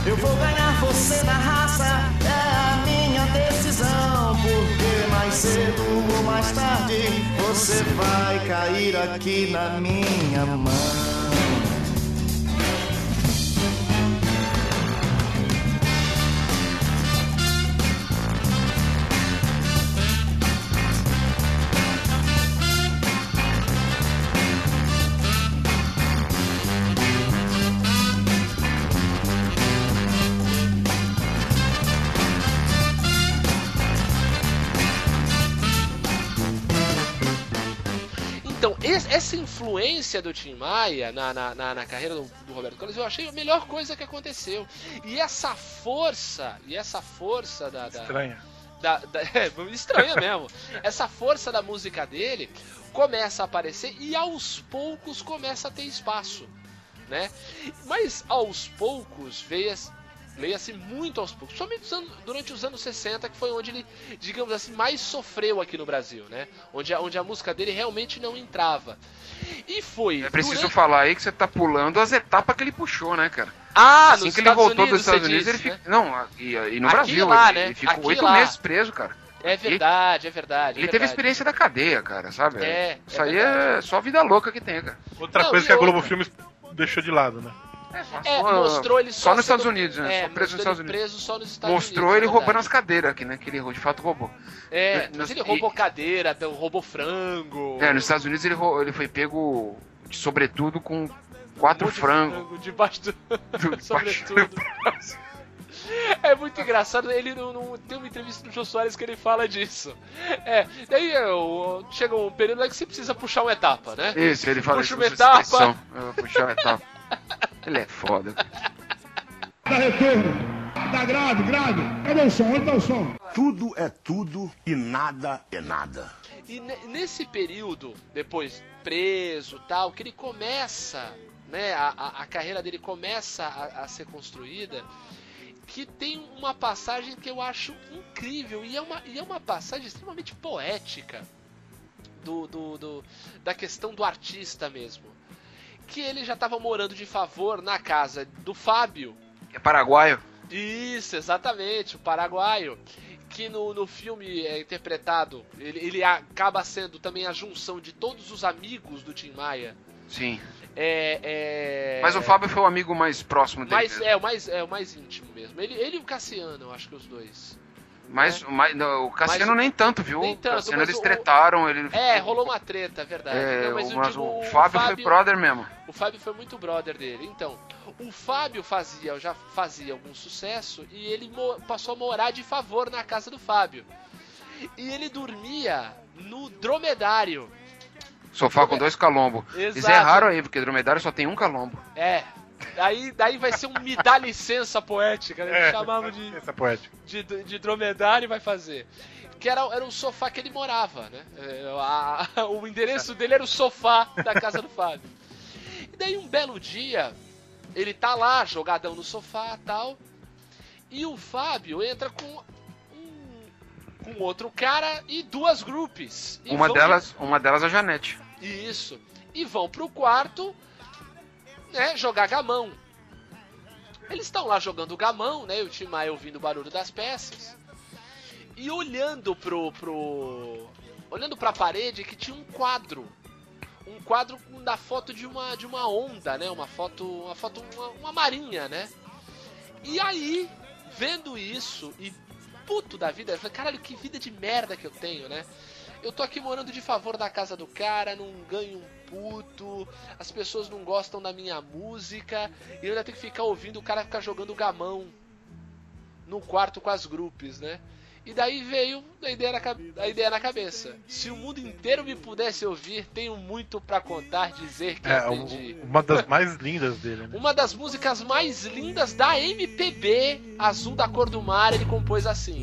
Eu vou ganhar você na raça, é a minha decisão. Porque mais cedo ou mais tarde você vai cair aqui na minha mão. Essa influência do Tim Maia na, na, na, na carreira do, do, Roberto Carlos eu achei a melhor coisa que aconteceu. E essa força, e essa força da. da estranha. Da, da, é, estranha mesmo. essa força da música dele começa a aparecer e aos poucos começa a ter espaço. Né? Mas aos poucos veio, leia-se muito aos poucos, somente durante os anos 60, que foi onde ele, digamos assim, mais sofreu aqui no Brasil, né? Onde a, onde a música dele realmente não entrava. E foi. É preciso durante... falar aí que você tá pulando as etapas que ele puxou, né, cara? Ah, assim que ele voltou dos Estados Unidos, disse, ele fica... Não, e, e no aqui Brasil, lá, ele, né? ele ficou oito meses preso, cara. É verdade, é verdade. Ele é teve a experiência da cadeia, cara, sabe? É. Isso é aí é só vida louca que tem, cara. Outra não, coisa que a Globo Filmes deixou de lado, né? É, é mostrou ele só, só nos Estados Unidos, né? É, só preso nos Estados Unidos. preso só nos Estados mostrou Unidos, ele roubando as cadeiras aqui, né? Que ele de fato roubou. É, mas ele roubou e... cadeira, roubou frango. É, nos Estados Unidos ele, ele foi pego de sobretudo com quatro um frangos. Frango debaixo do. sobretudo. É muito engraçado, ele não, não, tem uma entrevista do Jô Soares que ele fala disso. É, daí eu, chega um período lá que você precisa puxar uma etapa, né? Isso, ele fala Puxa uma etapa. Puxar uma etapa. Ele é foda. Dá retorno. Dá grave, grave. Cadê o som? Onde tá o som? Tudo é tudo e nada é nada. E nesse período, depois preso tal, que ele começa, né, a, a, a carreira dele começa a, a ser construída, que tem uma passagem que eu acho incrível e é uma, e é uma passagem extremamente poética do, do, do da questão do artista mesmo que ele já estava morando de favor na casa do Fábio. É paraguaio? Isso, exatamente, o paraguaio. Que no, no filme é interpretado, ele, ele acaba sendo também a junção de todos os amigos do Tim Maia. Sim. É, é... Mas o Fábio foi o amigo mais próximo dele. Mais, é, o mais, é o mais íntimo mesmo. Ele, ele e o Cassiano, eu acho que os dois. Mas, é. mas o Cassiano mas, nem tanto, viu? Nem tanto, o Cassiano eles o, tretaram. Ele... É, rolou uma treta, é verdade. É, não, mas, mas o, o, Fábio o, Fábio foi brother mesmo. O Fábio foi muito brother dele. Então, o Fábio fazia, já fazia algum sucesso e ele passou a morar de favor na casa do Fábio. E ele dormia no dromedário. Sofá com dois calombos. Eles erraram aí, porque dromedário só tem um calombo. É, Daí, daí vai ser um me dá licença poética, né? É, chamava de, poética. De, de dromedário e vai fazer. que era, era o sofá que ele morava, né? É, a- a- o endereço dele era o sofá da casa do Fábio. E daí um belo dia, ele tá lá, jogadão no sofá tal, e o Fábio entra com um, com outro cara e duas grupos. E Uma vão- delas, uma delas é a Janete. Isso. E vão pro quarto, né, jogar gamão. Eles estão lá jogando gamão, né? E o Tim ouvindo o barulho das peças. E olhando pro. pro. olhando pra parede que tinha um quadro. Um quadro da foto de uma, de uma onda, né? Uma foto. Uma foto. Uma, uma marinha, né? E aí, vendo isso e puto da vida, eu falei, caralho, que vida de merda que eu tenho, né? Eu tô aqui morando de favor da casa do cara, não ganho um puto, as pessoas não gostam da minha música, e eu ainda tenho que ficar ouvindo o cara ficar jogando gamão no quarto com as grupos, né? E daí veio a ideia, na, a ideia na cabeça. Se o mundo inteiro me pudesse ouvir, tenho muito pra contar, dizer que É, um- aprendi. uma das mais lindas dele, né? Uma das músicas mais lindas da MPB, Azul da Cor do Mar, ele compôs assim.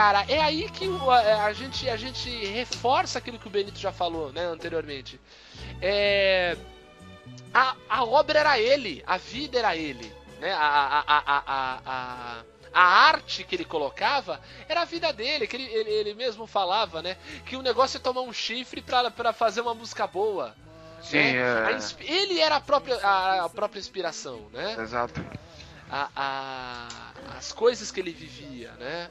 Cara, é aí que a, a gente, a gente reforça aquilo que o Benito já falou, né, anteriormente. É, a, a obra era ele, a vida era ele, né? A, a, a, a, a, arte que ele colocava era a vida dele, que ele, ele, ele mesmo falava, né? Que o negócio é tomar um chifre pra, pra fazer uma música boa. Sim, né? É. Ele era a própria, a, a própria inspiração, né? Exato. a- a- as coisas que ele vivia, né?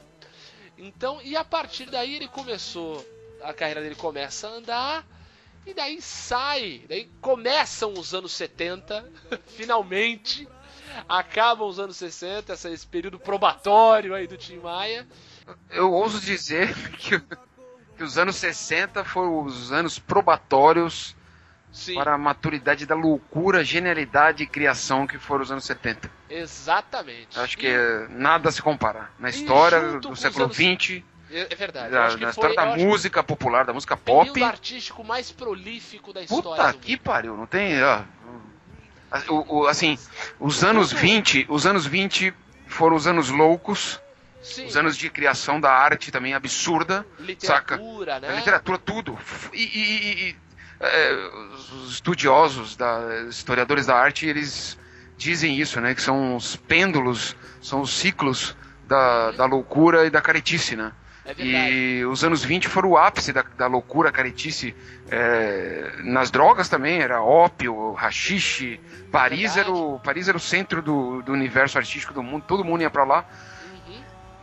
Então, e a partir daí ele começou, a carreira dele começa a andar, e daí sai, daí começam os anos 70, finalmente, acabam os anos 60, essa- esse período probatório aí do Tim Maia. Eu ouso dizer que, que os anos 60 foram os anos probatórios Sim, para a maturidade da loucura, genialidade e criação que foram os anos 70. exatamente. Acho que E- nada se compara. Na história do século anos- XX, é é verdade. na, na foi história da música popular, da música o pop. período artístico mais prolífico da história Puta que mundo. pariu, não tem. ó, o- o- assim, os anos 20, os anos 20 foram os anos loucos, Sim, os anos de criação da arte também absurda, saca? literatura, né? A literatura, tudo. E- e- e, é, os estudiosos, da, historiadores da arte, eles dizem isso, né? Que são os pêndulos, são os ciclos da, da loucura e da caretice, né? É. E os anos 20 foram o ápice da, da loucura, caretice. é, nas drogas também, era ópio, rachixe. Paris Verdade. era, o, Paris era o centro do, do universo artístico do mundo, todo mundo ia pra lá.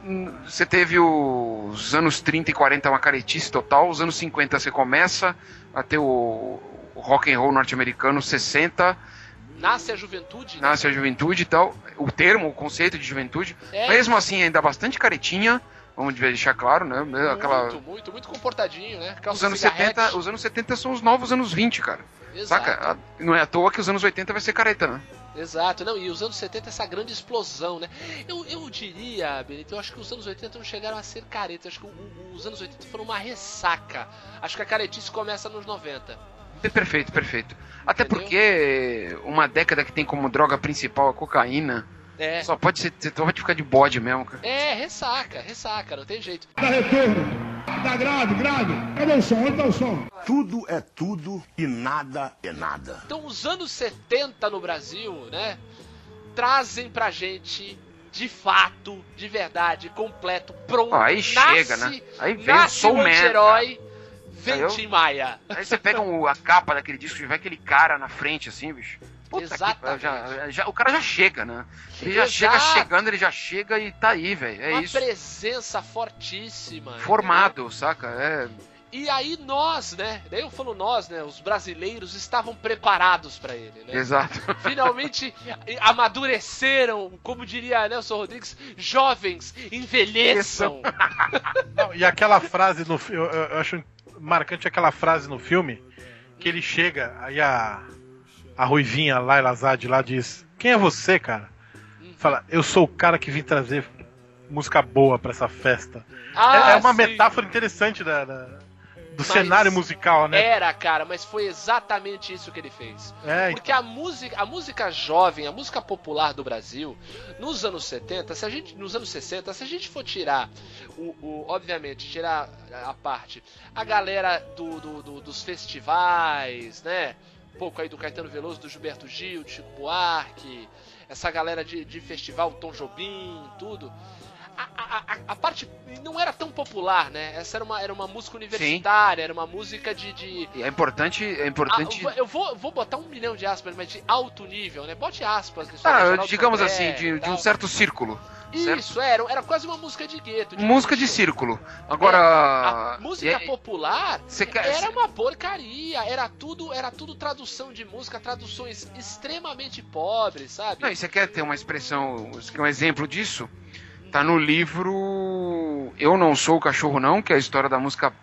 Uhum. Você teve os anos 30 e 40 uma caretice total, os anos 50 você começa a ter o, o rock and roll norte-americano, 60 Nasce a juventude, né? nasce a juventude e tal, o termo, o conceito de juventude, É. mesmo assim ainda bastante caretinha, vamos deixar claro, né? Aquela, Muito, muito, muito comportadinho, né? Calça os anos cigarrete. 70, os anos 70 são os novos anos 20, cara. Exato. Saca? Não é à toa que os anos 80 vai ser careta, né? Exato, não, e os anos 70 essa grande explosão, né? Eu, eu diria, Benito, eu acho que os anos 80 não chegaram a ser caretas, acho que o- o- os anos 80 foram uma ressaca. Acho que a caretice começa nos 90. Perfeito, perfeito. Até Entendeu? porque uma década que tem como droga principal a cocaína, É. só pode ser, você pode ficar de bode mesmo, cara. É, ressaca, ressaca, não tem jeito. Dá retorno, Tá grave, grave. Cadê o som? Onde tá o som? Tudo é tudo e nada é nada. Então, os anos 70 no Brasil, né? Trazem pra gente, de fato, de verdade, completo, pronto. Aí nasce, chega, né? Aí vem o nasce Soul o Man, anti-herói, vem Tim Maia. Aí você pega um- a capa daquele disco e vai aquele cara na frente, assim, bicho. Puta Exatamente. já, já- o cara já chega, né? Ele já Exato. chega chegando, ele já chega e tá aí, velho. É Uma isso. presença fortíssima. entendeu? Formado, saca? É. E aí nós, né? Daí eu falo nós, né? Os brasileiros estavam preparados pra ele, né? Exato. Finalmente amadureceram, como diria Nelson Rodrigues, jovens, envelheçam. Não, e aquela frase no eu- eu acho marcante aquela frase no filme que ele chega, aí a a ruivinha Laila Zad lá diz: "Quem é você, cara?" Fala: "Eu sou o cara que vim trazer música boa pra essa festa". Ah, é, é uma sim. metáfora interessante da, da- do Mas cenário musical, né? Era, cara, mas foi exatamente isso que ele fez. É, Porque a música, a música jovem, a música popular do Brasil, nos anos 70, se a gente, nos anos 60, se a gente for tirar o, o- obviamente, tirar a parte, a galera do, do- do- dos festivais, né? Um pouco aí do Caetano Veloso, do Gilberto Gil, do Chico Buarque, essa galera de, de festival, Tom Jobim, tudo. A, a- a- a parte não era tão popular, né? Essa era uma, era uma música universitária, era uma música de- de, é importante. É ah, importante. eu vou, vou botar um milhão de aspas, mas de alto nível, né? Bote aspas. Ah, digamos assim, de, de um certo círculo. certo? Isso, era, era quase uma música de gueto. de Música de círculo. É, Agora. a música e- popular era uma porcaria, era tudo, era tudo tradução de música, traduções extremamente pobres, sabe? Não, e você quer ter uma expressão, um exemplo disso? Tá no livro Eu Não Sou o Cachorro Não, que é a história da música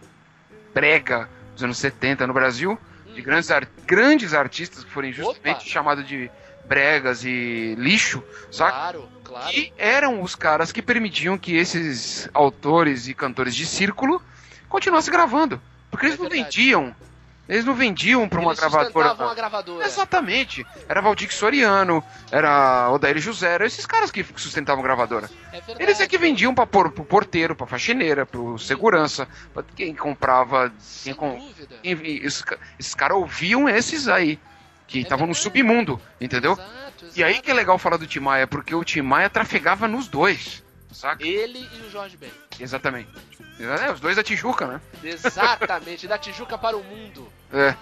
brega dos anos 70 no Brasil, de grandes, ar- grandes artistas que foram injustamente chamados de bregas e lixo, saca? Claro, claro. E eram os caras que permitiam que esses autores e cantores de círculo continuassem gravando. Porque eles É não vendiam. Eles não vendiam para uma Eles gravadora. sustentavam a gravadora. Exatamente. Era Valdir Soriano, era Odair José, eram esses caras que sustentavam a gravadora. É verdade. Eles é que vendiam para por, pro porteiro, pra faxineira, pro segurança, pra quem comprava. Quem Sem com, dúvida. quem- esses, esses caras ouviam esses aí, que É estavam no verdade. submundo, entendeu? Exato, E aí exato. que é legal falar do Tim Maia, porque o Tim Maia trafegava nos dois, saca? Ele e o Jorge Ben. Exatamente. É, os dois da Tijuca, né? Exatamente, da Tijuca para o mundo. É.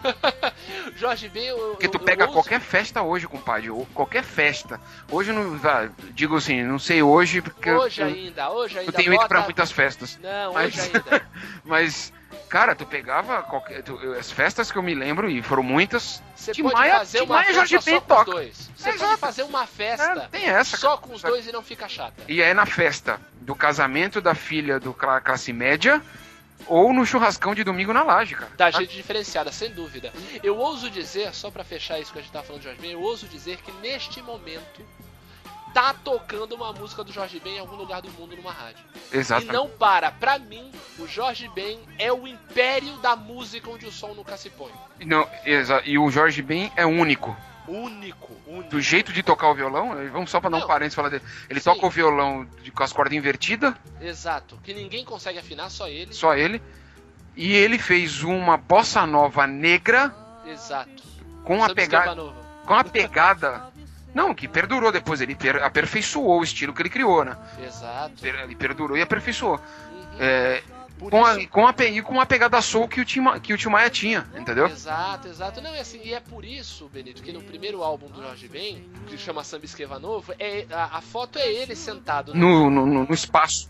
Jorge Ben, eu, Porque tu eu- eu pega ouso- qualquer festa hoje, compadre, ou qualquer festa. Hoje eu não. ah, digo assim, não sei hoje, porque eu- Hoje eu, ainda, hoje ainda. eu tenho ido pra muitas festas. Não, Mas- hoje ainda. Mas, cara, tu pegava qualquer. tu- as festas que eu me lembro, e foram muitas. Você pode Maia- fazer Tim uma Maia festa Jorge só com toca. os dois. Você Exato. pode fazer uma É, festa tem essa, só com os dois e não fica chata. E é na festa do casamento da filha do cla- classe média ou no churrascão de domingo na laje, cara. Da gente diferenciada, sem dúvida. Eu ouso dizer, só pra fechar isso que a gente tá falando de Jorge Ben, eu ouso dizer que neste momento tá tocando uma música do Jorge Ben em algum lugar do mundo numa rádio. Exato. E não para. Pra mim, o Jorge Ben é o império da música onde o som nunca se põe. Não, exa- e o Jorge Ben é único. Único, único. Do jeito de tocar o violão, eh, vamos só dar um Não. parênteses falar dele. Ele Sim. toca o violão de- com as cordas invertidas, Exato. Que ninguém consegue afinar, só ele. só ele. E ele fez uma bossa nova negra Exato. com a Samba pegada. Com a pegada. Não, que perdurou depois. Ele per- aperfeiçoou o estilo que ele criou, né? Exato. Per- Ele perdurou e aperfeiçoou. Uhum. É, Por com, a, com, a, e com a pegada soul que o Tim, que o Tim Maia tinha, entendeu? Exato, exato. Não, é assim, e é por isso, Benito, que no primeiro álbum do Jorge Ben, que chama Samba Esqueva Novo, é, a, a foto é ele sentado. No, no, no- no espaço.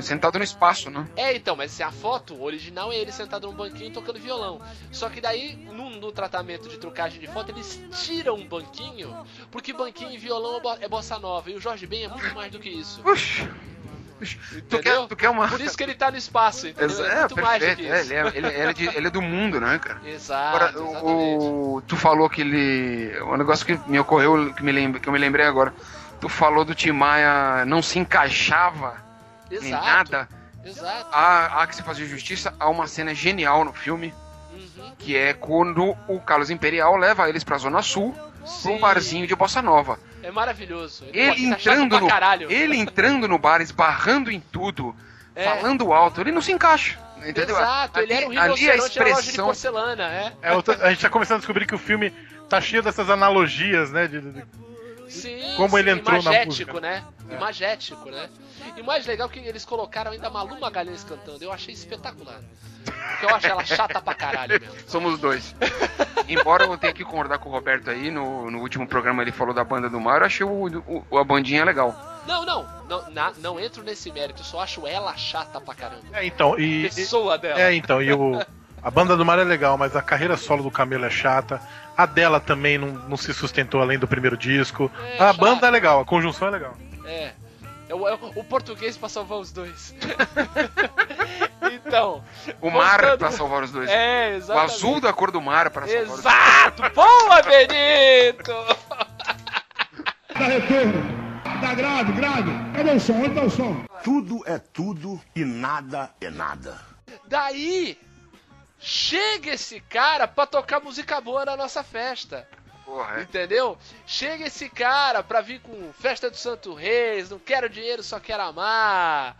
Sentado no espaço, né? É, então, mas a foto original é ele sentado num banquinho tocando violão. Só que daí, no, no tratamento de trucagem de foto, eles tiram um banquinho, porque banquinho e violão é é bossa nova. E o Jorge Ben é muito mais do que isso. Puxa. Tu quer, tu quer uma. Por isso que ele tá no espaço, entendeu? É, É, muito mais do que É, isso. ele, é, ele, é de- ele é do mundo, né, cara? Exato, Agora, o, tu falou que ele. Um negócio que me ocorreu, que, me lembra, que eu me lembrei agora. Tu falou do Tim Maia não se encaixava em Exato, nada. exato. Há, há que se fazer justiça, há uma cena genial no filme, Uhum. que é quando o Carlos Imperial leva eles pra Zona Sul, pra um Sim. barzinho de bossa nova. É maravilhoso. Ele chato entrando no. caralho. Ele entrando no bar, esbarrando em tudo, É. falando alto, ele não se encaixa. Entendeu? Exato, ele era um Ali- ali a de expressão- porcelana, é. É, outra- a gente tá começando a descobrir que o filme tá cheio dessas analogias, né? de- de- Sim, Como sim, ele entrou na música. né? Imagético, né? E o mais legal é que eles colocaram ainda a Malu Magalhães cantando. Eu achei espetacular. Porque eu acho ela chata pra caralho mesmo. Somos dois. Embora eu tenha que concordar com o Roberto aí, no, no último programa ele falou da banda do mar, eu achei o, o- a bandinha legal. Não, não, não, na- não entro nesse mérito, eu só acho ela chata pra caramba. É, então, e. Pessoa dela. É, então, e o. A banda do mar é legal, mas a carreira solo do Camelo é chata. A dela também não, não se sustentou além do primeiro disco. É, a chato. banda é legal, a conjunção é legal. É. É o, é o- o português pra salvar os dois. então. O mar voltando- pra salvar os dois. É, o exatamente. azul da cor do mar para salvar os dois. Exato! Boa, Benito! Dá retorno. Dá grave, grave. Cadê o som? Onde tá o som? Tudo é tudo e nada é nada. Daí, chega esse cara pra tocar música boa na nossa festa. Porra, é. Entendeu? Chega esse cara pra vir com Festa do Santo Reis, não quero dinheiro, só quero amar.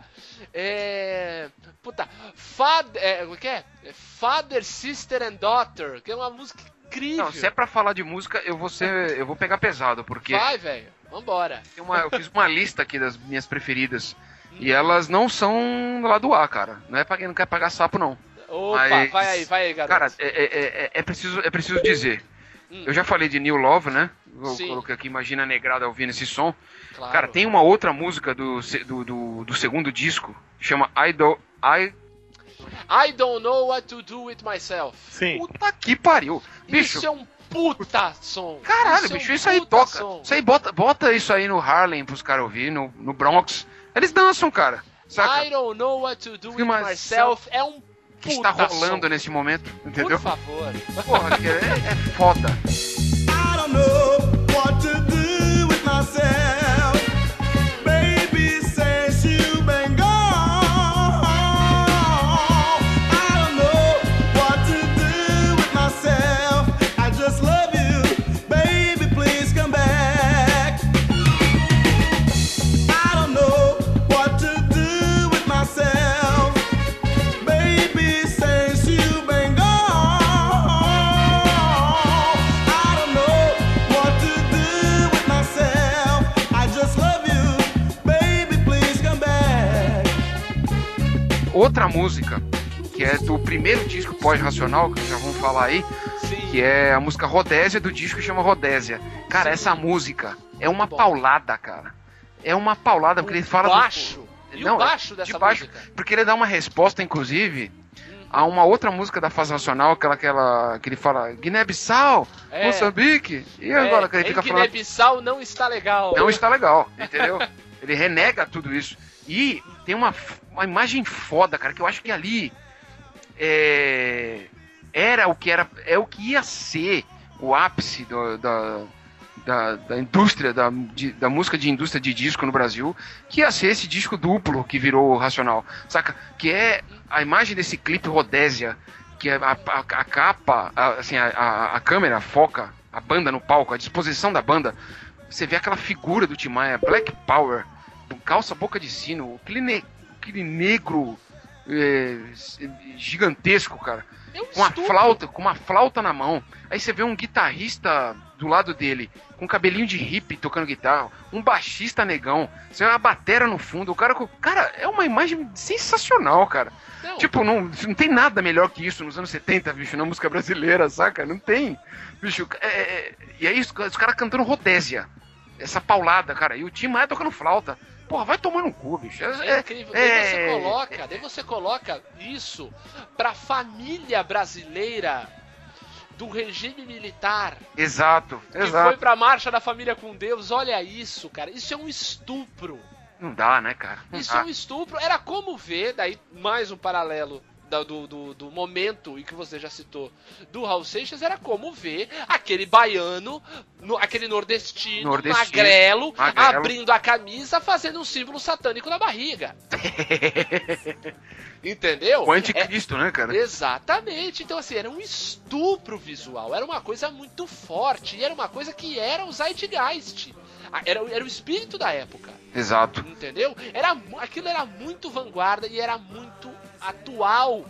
É. Puta, Father. É, como é que é? É Father, Sister and Daughter, que é uma música incrível. Não, se é pra falar de música, eu vou ser. Eu vou pegar pesado, porque Vai, velho, vambora. uma- eu fiz uma lista aqui das minhas preferidas. E elas não são lá do A, cara. Não é pra quem não quer pagar sapo, não. Opa, Mas, vai aí, vai aí, garoto. Cara, é, é- é- é preciso, é preciso dizer. Hum. Eu já falei de New Love, né? Eu Sim. coloquei aqui, imagina a negrada ouvindo esse som. Claro. Cara, tem uma outra música do, do, do, do segundo disco, chama I Do... I... I don't know what to do with myself. Sim. Puta que pariu. Bicho, Isso é um puta som. caralho, é um bicho, isso aí toca. som. Isso aí bota, bota isso aí no Harlem pros caras ouvir, no, no Bronx. Eles dançam, cara. Saca? I don't know what to do with Mas myself é um O que está rolando som. nesse momento, Por entendeu? favor. Porra, é, é foda. Outra música, que é do primeiro disco pós-racional, que já vamos falar aí, Sim. que é a música Rodésia do disco que chama Rodésia. Cara, essa música é uma Bom. paulada, cara. É uma paulada, porque ele fala. do- baixo. E Não, o baixo dessa de baixo, música? Porque ele dá uma resposta, inclusive, a uma outra música da fase nacional, aquela, aquela que ele fala Guiné-Bissau, É. Moçambique, e agora que ele é, fica em falando. Guiné-Bissau não está legal. Não está legal, entendeu? Ele renega tudo isso. E tem uma, uma imagem foda, cara, que eu acho que ali é, era o que era, é o que ia ser o ápice do- da, da, da indústria, da, de- da música de indústria de disco no Brasil, que ia ser esse disco duplo que virou Racional, saca? Que é a imagem desse clipe Rodésia, que é a, a- a capa, a- assim, a câmera foca a banda no palco, a disposição da banda, você vê aquela figura do Tim Maia, Black Power, calça boca de sino, aquele, ne- aquele negro é, gigantesco, cara. É um Com uma flauta, com uma flauta na mão. Aí você vê um guitarrista do lado dele, com cabelinho de hippie tocando guitarra, um baixista negão, você vê uma batera no fundo, o cara. Cara, é uma imagem sensacional, cara. Não, Tipo, não, não tem nada melhor que isso nos anos 70, bicho, na música brasileira, saca? Não tem. Bicho, é, é- e aí os, os caras cantando Rodésia. Essa paulada, cara. E o Tim Maia tocando flauta. Porra, vai tomar no cu, bicho. É É, incrível. é- daí você coloca, daí você coloca isso pra família brasileira do regime militar Exato, que foi exato. pra marcha da família com Deus. Olha isso, cara. Isso é um estupro. Não dá, né, cara? Não Isso dá. é um estupro. Era como ver, daí mais um paralelo do, do, do momento em que você já citou do Raul Seixas, era como ver aquele baiano, no- aquele nordestino, Nordestino, magrelo, magrelo. abrindo a camisa, fazendo um símbolo satânico na barriga. Entendeu? O anticristo, né, cara? É, exatamente. Então, assim, era um estupro visual. Era uma coisa muito forte. E era uma coisa que era o Zeitgeist. Era, era o espírito da época. Exato. Entendeu? Era, aquilo era muito vanguarda e era muito atual.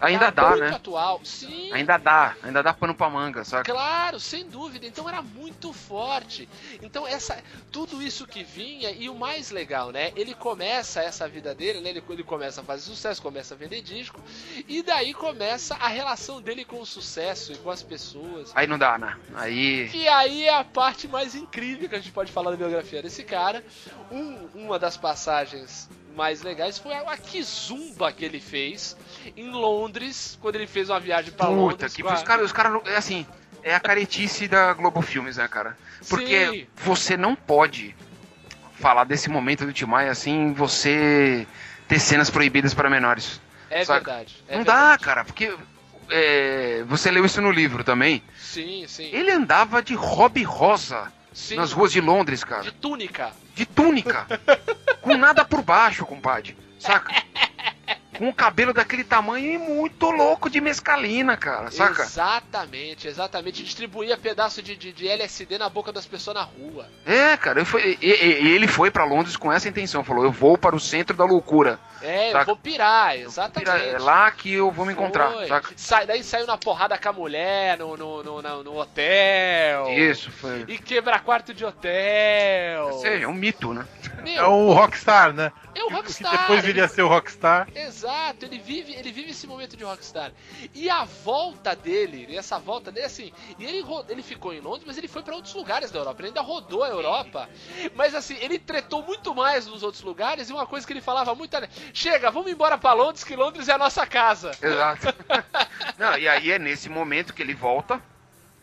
Ainda dá, muito né? atual. Sim. Ainda dá, ainda dá pano pra manga, saca? Claro, sem dúvida. Então era muito forte. Então essa, tudo isso que vinha e o mais legal, né? Ele começa essa vida dele, né? Ele, ele começa a fazer sucesso, começa a vender disco e daí começa a relação dele com o sucesso e com as pessoas. Aí não dá, né? Aí. E aí é a parte mais incrível que a gente pode falar da biografia desse cara. Um- uma das passagens mais legais foi a Kizumba que ele fez em Londres, quando ele fez uma viagem pra Puta, Londres. que com a- os caras, os cara, é assim, é a caretice da Globo Filmes, né, cara? Porque Sim. você não pode falar desse momento do Timaya assim, você ter cenas proibidas para menores. É saca? verdade. é não dá, verdade. cara, porque é, você leu isso no livro também. Sim, sim. Ele andava de hobby rosa Sim. nas ruas de Londres, cara. De túnica. De túnica. com nada por baixo, compadre. Saca? Com o cabelo daquele tamanho e muito louco de mescalina, cara. Saca? Exatamente, exatamente. Distribuía pedaço de, de, de LSD na boca das pessoas na rua. É, cara, eu fui- e- e- e ele foi pra Londres com essa intenção. Falou, eu vou para o centro da loucura. É, eu Saca? vou pirar, exatamente. É lá que eu vou me encontrar, Foi. saca? Sai, daí saiu na porrada com a mulher no, no, no, no hotel. Isso, foi. E quebra quarto de hotel. Ou seja, é um mito, né? Meu, É o Rockstar, né? É o O que Rockstar. depois viria a ser o Rockstar. Exato, ele vive, ele vive esse momento de rockstar. E a volta dele, e essa volta dele, assim, e ele, ele ficou em Londres, mas ele foi pra outros lugares da Europa. Ele ainda rodou a Europa. Mas assim, ele tretou muito mais nos outros lugares. E uma coisa que ele falava muito era: chega, vamos embora pra Londres, que Londres é a nossa casa. Exato. Não, e aí é nesse momento que ele volta,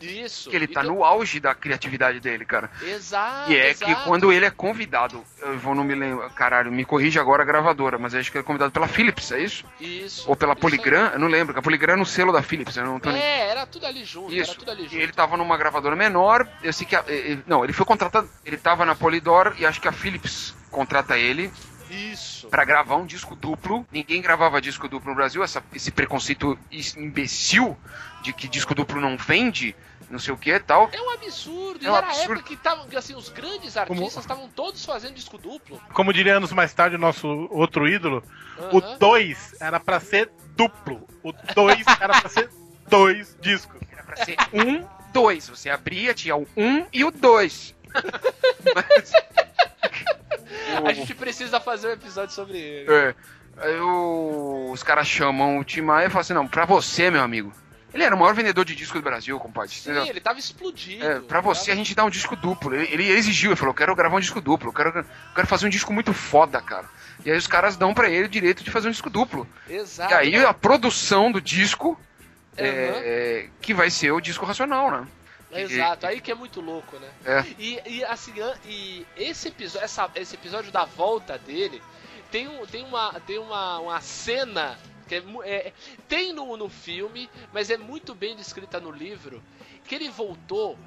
Isso. que ele tá Então- no auge da criatividade dele, cara. Exato. E é exato. que quando ele é convidado, eu vou não me lembrar, caralho, me corrige agora a gravadora, mas acho que ele é convidado pela Philips, é isso? Isso. Ou pela isso Polygram, eu não lembro, a Polygram é no selo da Philips, eu não tô aí. nem... É, era tudo ali junto. Isso. Era tudo ali E junto. ele tava numa gravadora menor, eu sei que a, eh, não, ele foi contratado, ele tava na Polydor e acho que a Philips contrata ele Isso. Pra gravar um disco duplo. Ninguém gravava disco duplo no Brasil, essa- esse preconceito imbecil de que disco duplo não vende, não sei o que e tal. É um absurdo. É e um era a absurdo. época que tavam, assim, os grandes artistas estavam todos fazendo disco duplo. Como diria anos mais tarde o nosso outro ídolo, o Aham. 2 era pra ser duplo. O 2 era pra ser dois discos. Era pra ser um, dois. Você abria, tinha o um e o dois. Mas- A gente precisa fazer um episódio sobre ele. É. Aí o- os caras chamam o Tim Maia e falam assim, não, pra você, meu amigo. Ele era o maior vendedor de disco do Brasil, compadre. Sim, entendeu? ele tava explodindo. É, pra você a gente dá um disco duplo. Ele, ele exigiu, ele falou, quero gravar um disco duplo, eu quero, quero fazer um disco muito foda, cara. E aí os caras dão pra ele o direito de fazer um disco duplo. Exato. E aí a produção do disco, é, Aham. é, que vai ser o disco racional, né? Exato, aí que é muito louco, né? É. E, e assim, e esse episódio, essa, esse episódio da volta dele tem, um, tem, uma, tem uma, uma cena que é, mu- é- tem no, no filme, mas é muito bem descrita no livro, que ele voltou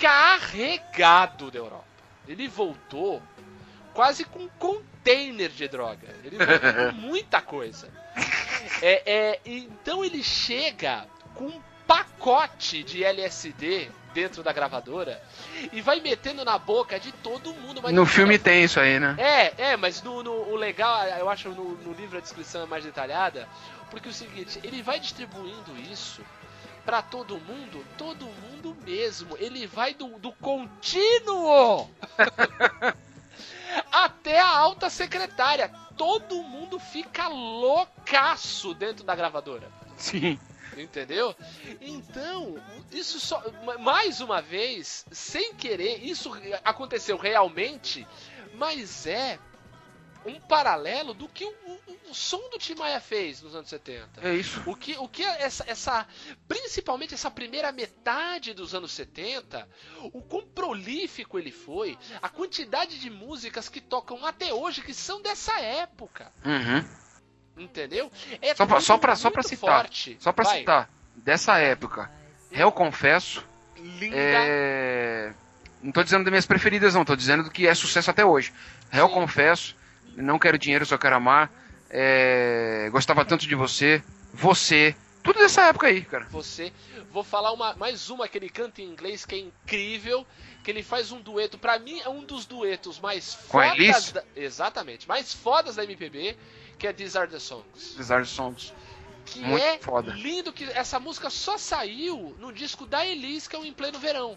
carregado da Europa. Ele voltou quase com um container de droga. Ele voltou com muita coisa. É, é, então ele chega com um pacote de LSD dentro da gravadora e vai metendo na boca de todo mundo. No filme tem isso aí, né? É, é, mas no, no- o legal, eu acho no, no livro a descrição é mais detalhada, porque é o seguinte, ele vai distribuindo isso pra todo mundo, todo mundo mesmo. Ele vai do, do contínuo até a alta secretária. Todo mundo fica loucaço dentro da gravadora. Sim. Entendeu? Então, isso só. ma- Mais uma vez, sem querer, isso aconteceu realmente, mas é um paralelo do que o, o- o som do Tim Maia fez nos anos 70. É isso. O que, o que essa, essa. Principalmente essa primeira metade dos anos 70, o quão prolífico ele foi, a quantidade de músicas que tocam até hoje que são dessa época. Uhum. Entendeu? É Só pra, muito, só pra, só pra citar. forte. Só pra Vai. citar. Dessa época. Réu Confesso. Linda. É... Não tô dizendo das minhas preferidas, não. Tô dizendo do que é sucesso até hoje. Réu Sim. Confesso. Não quero dinheiro, só quero amar. É... Gostava tanto de você. Você. tudo dessa época aí, cara. Você. Vou falar uma, mais uma que ele canta em inglês que é incrível. Que ele faz um dueto. Pra mim é um dos duetos mais Com a fodas. Elis? Da, exatamente. Mais fodas da MPB. Que é These Are the Songs. Bizarre Songs. Que Muito é foda. lindo. que Essa música só saiu no disco da Elis, que é o Em Pleno Verão.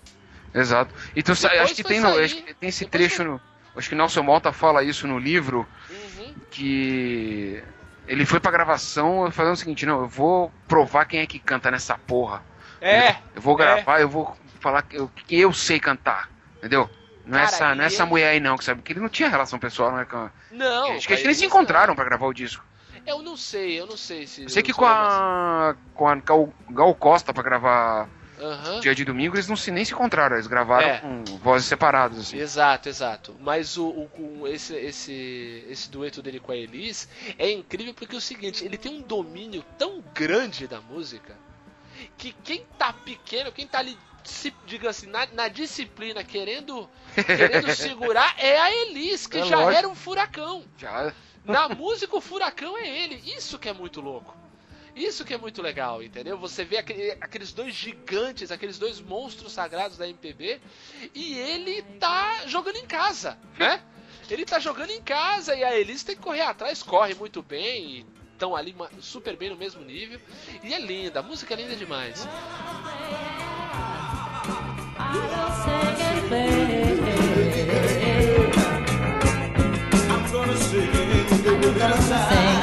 Exato. Então, sa- Depois acho que tem, no, sair- acho que tem esse trecho no. Acho que Nelson Malta fala isso no livro. Uhum. que ele foi pra gravação fazendo o seguinte, não, eu vou provar quem é que canta nessa porra. É. Eu vou é. gravar, eu vou falar que eu, que eu sei cantar, entendeu? Não é essa, não é essa ele- mulher aí não, que sabe? Que ele não tinha relação pessoal, né? Com... Não. acho que eles se encontraram pra gravar o disco. Eu não sei, eu não sei se. Eu sei que com a, com a Gal, Gal Costa pra gravar. Dia de Domingo, eles não se, nem se encontraram, eles gravaram É. com vozes separadas, assim. Exato, exato. Mas o, o- com esse, esse, esse dueto dele com a Elis é incrível porque é o seguinte, ele tem um domínio tão grande da música que quem tá pequeno, quem tá ali, diga assim, na, na disciplina, querendo, querendo segurar, é a Elis, que É já lógico. era um furacão. Já. Na música, o furacão é ele. Isso que é muito louco. Isso que é muito legal, entendeu? Você vê aquele- aqueles dois gigantes, aqueles dois monstros sagrados da MPB, e ele tá jogando em casa, né? Ele tá jogando em casa e a Elis tem que correr atrás, corre muito bem e estão ali super bem no mesmo nível. E é linda, a música é linda demais. I'm gonna sing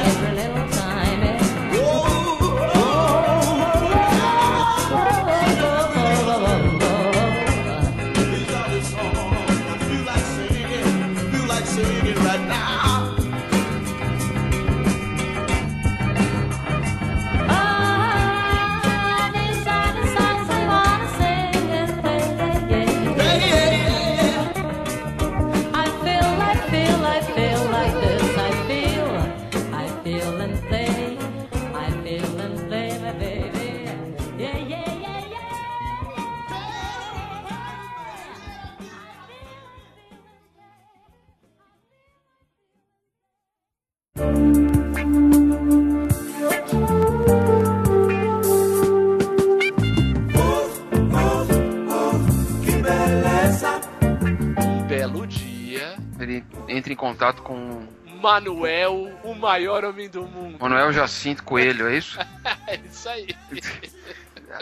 contato com Manuel, o maior homem do mundo. Manuel Jacinto Coelho, é isso? É isso aí.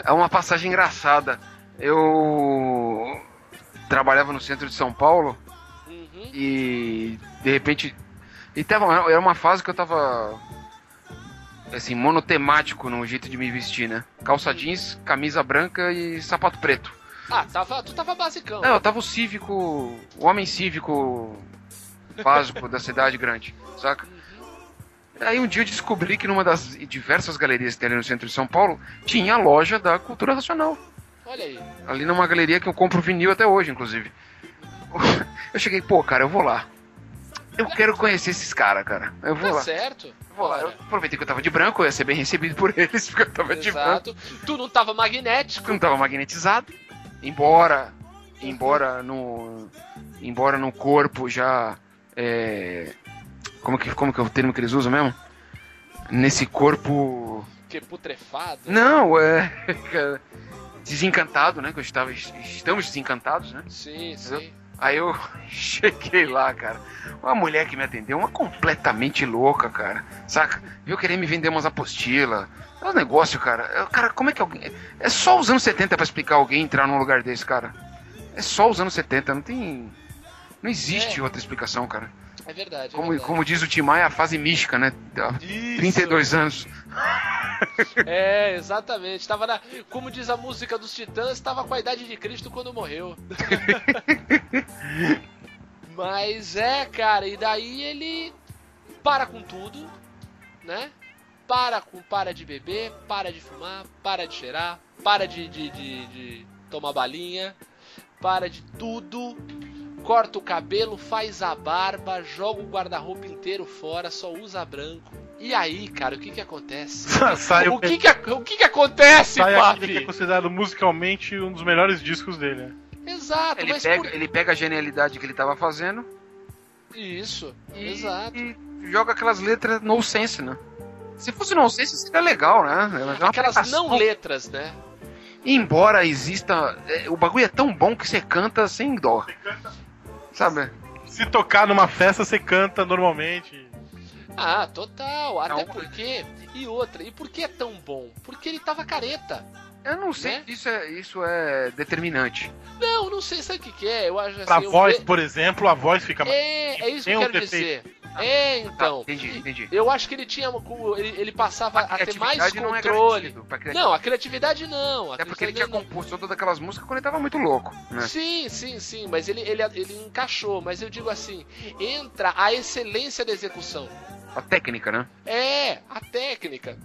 É uma passagem engraçada. Eu trabalhava no centro de São Paulo Uhum. e de repente. E tava, era uma fase que eu tava. Assim, monotemático no jeito de me vestir, né? Calça jeans, camisa branca e sapato preto. Ah, tava, tu tava basicão. Não, eu tava o cívico. O homem cívico básico da cidade grande, saca? Aí um dia eu descobri que numa das diversas galerias que tem ali no centro de São Paulo tinha a loja da Cultura Racional. Olha aí. Ali numa galeria que eu compro vinil até hoje, inclusive. Eu cheguei, pô, cara, eu vou lá. Eu quero conhecer esses caras, cara. Eu vou Tá lá. certo? Eu vou lá. Eu aproveitei que eu tava de branco, eu ia ser bem recebido por eles, porque eu tava de branco. Exato. Tu não tava magnético. não tava magnetizado. Embora. Embora no. Embora no corpo já. É, como, que, como que é o termo que eles usam mesmo? Nesse corpo. Que putrefado. Não, é. Desencantado, né? Que eu estava. Estamos desencantados, né? Sim, sim. Aí eu cheguei lá, cara. Uma mulher que me atendeu, uma completamente louca, cara. Saca? Viu querer me vender umas apostilas. É um negócio, cara. Eu- Cara, como é que alguém. É só os anos 70 pra explicar alguém entrar num lugar desse, cara. É só os anos 70, não tem. Não existe É. outra explicação, cara. É verdade. é Como, verdade. como diz o Tim Maia, a fase mística, né? Isso. 32 anos. É, exatamente. Tava na, como diz a música dos Titãs, estava com a idade de Cristo quando morreu. Mas é, cara, e daí ele para com tudo, né? Para com, para de beber, para de fumar, para de cheirar, para de, de, de, de tomar balinha, para de tudo. Corta o cabelo, faz a barba, joga o guarda-roupa inteiro fora, só usa branco. E aí, cara, o que que acontece? Sai o o que que, o que que acontece, Sai aquele que é Papi? considerado musicalmente um dos melhores discos dele. né? Exato, Ele mas pega, por... ele pega a genialidade que ele tava fazendo Isso, e, exato. e joga aquelas letras no sense, né? Se fosse nonsense, seria legal, né? É Aquelas não letras, né? Embora exista. é, O bagulho é tão bom que você canta sem dó. Sabe? Se tocar numa festa, você canta normalmente. Ah, total. Até Não. porque. E outra, e por que é tão bom? Porque ele tava careta. Eu não sei Né? se isso é, isso é determinante. Não, não sei, sabe o que, que é? Eu acho assim. Pra eu voz, ve- por exemplo, a voz fica mais. É, é isso que eu um quero defeito. dizer. É, então. Tá, entendi, entendi. Eu acho que ele tinha. Ele, ele passava a ter mais criatividade não é controle. Não, a criatividade não. A É porque ele tinha não. composto todas aquelas músicas quando ele tava muito louco, né? Sim, sim, sim, mas ele, ele, ele encaixou. Mas eu digo assim: entra a excelência da execução. A técnica, né? É, a técnica.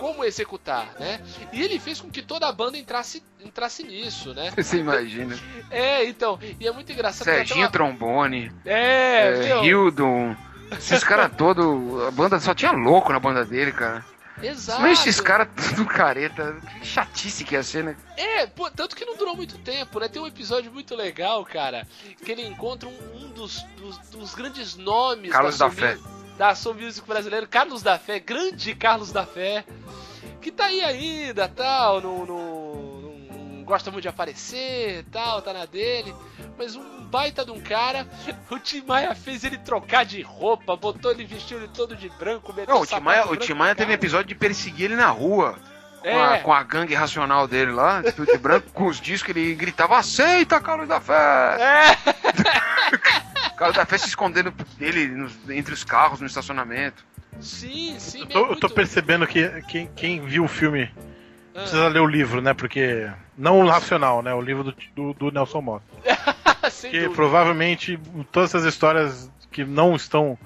Como executar, né? E ele fez com que toda a banda entrasse, entrasse nisso, né? Você imagina. É, então, e é muito engraçado. Serginho uma- Trombone, É, é, Hildon. Esses caras todos. A banda só tinha louco na banda dele, cara. exato. Mas esses caras tudo careta. Que chatice que ia ser, né? É, pô, tanto que não durou muito tempo, né? Tem um episódio muito legal, cara, que ele encontra um, um dos, dos, dos grandes nomes Carlos da, da Fé. Mu- da Soul Music brasileiro, Carlos da Fé, grande Carlos da Fé, que tá aí ainda, tal, não, não, não gosta muito de aparecer, tal, tá na dele, mas um baita de um cara, o Tim Maia fez ele trocar de roupa, botou ele, vestiu ele todo de branco, meteu Não, o sapato Timaya, o Timaya no teve um episódio de perseguir ele na rua. Com, É. a, com a gangue racional dele lá, tudo de branco, com os discos, ele gritava, aceita, Carlos da Fé! É, Carlos da Fé se escondendo dele nos- entre os carros no estacionamento. sim, sim, Eu é tô, eu tô percebendo que quem, quem viu o filme Ah. precisa ler o livro, né? Porque. Não o nacional, né? O livro do, do, do Nelson Porque dúvida. provavelmente todas essas histórias que não estão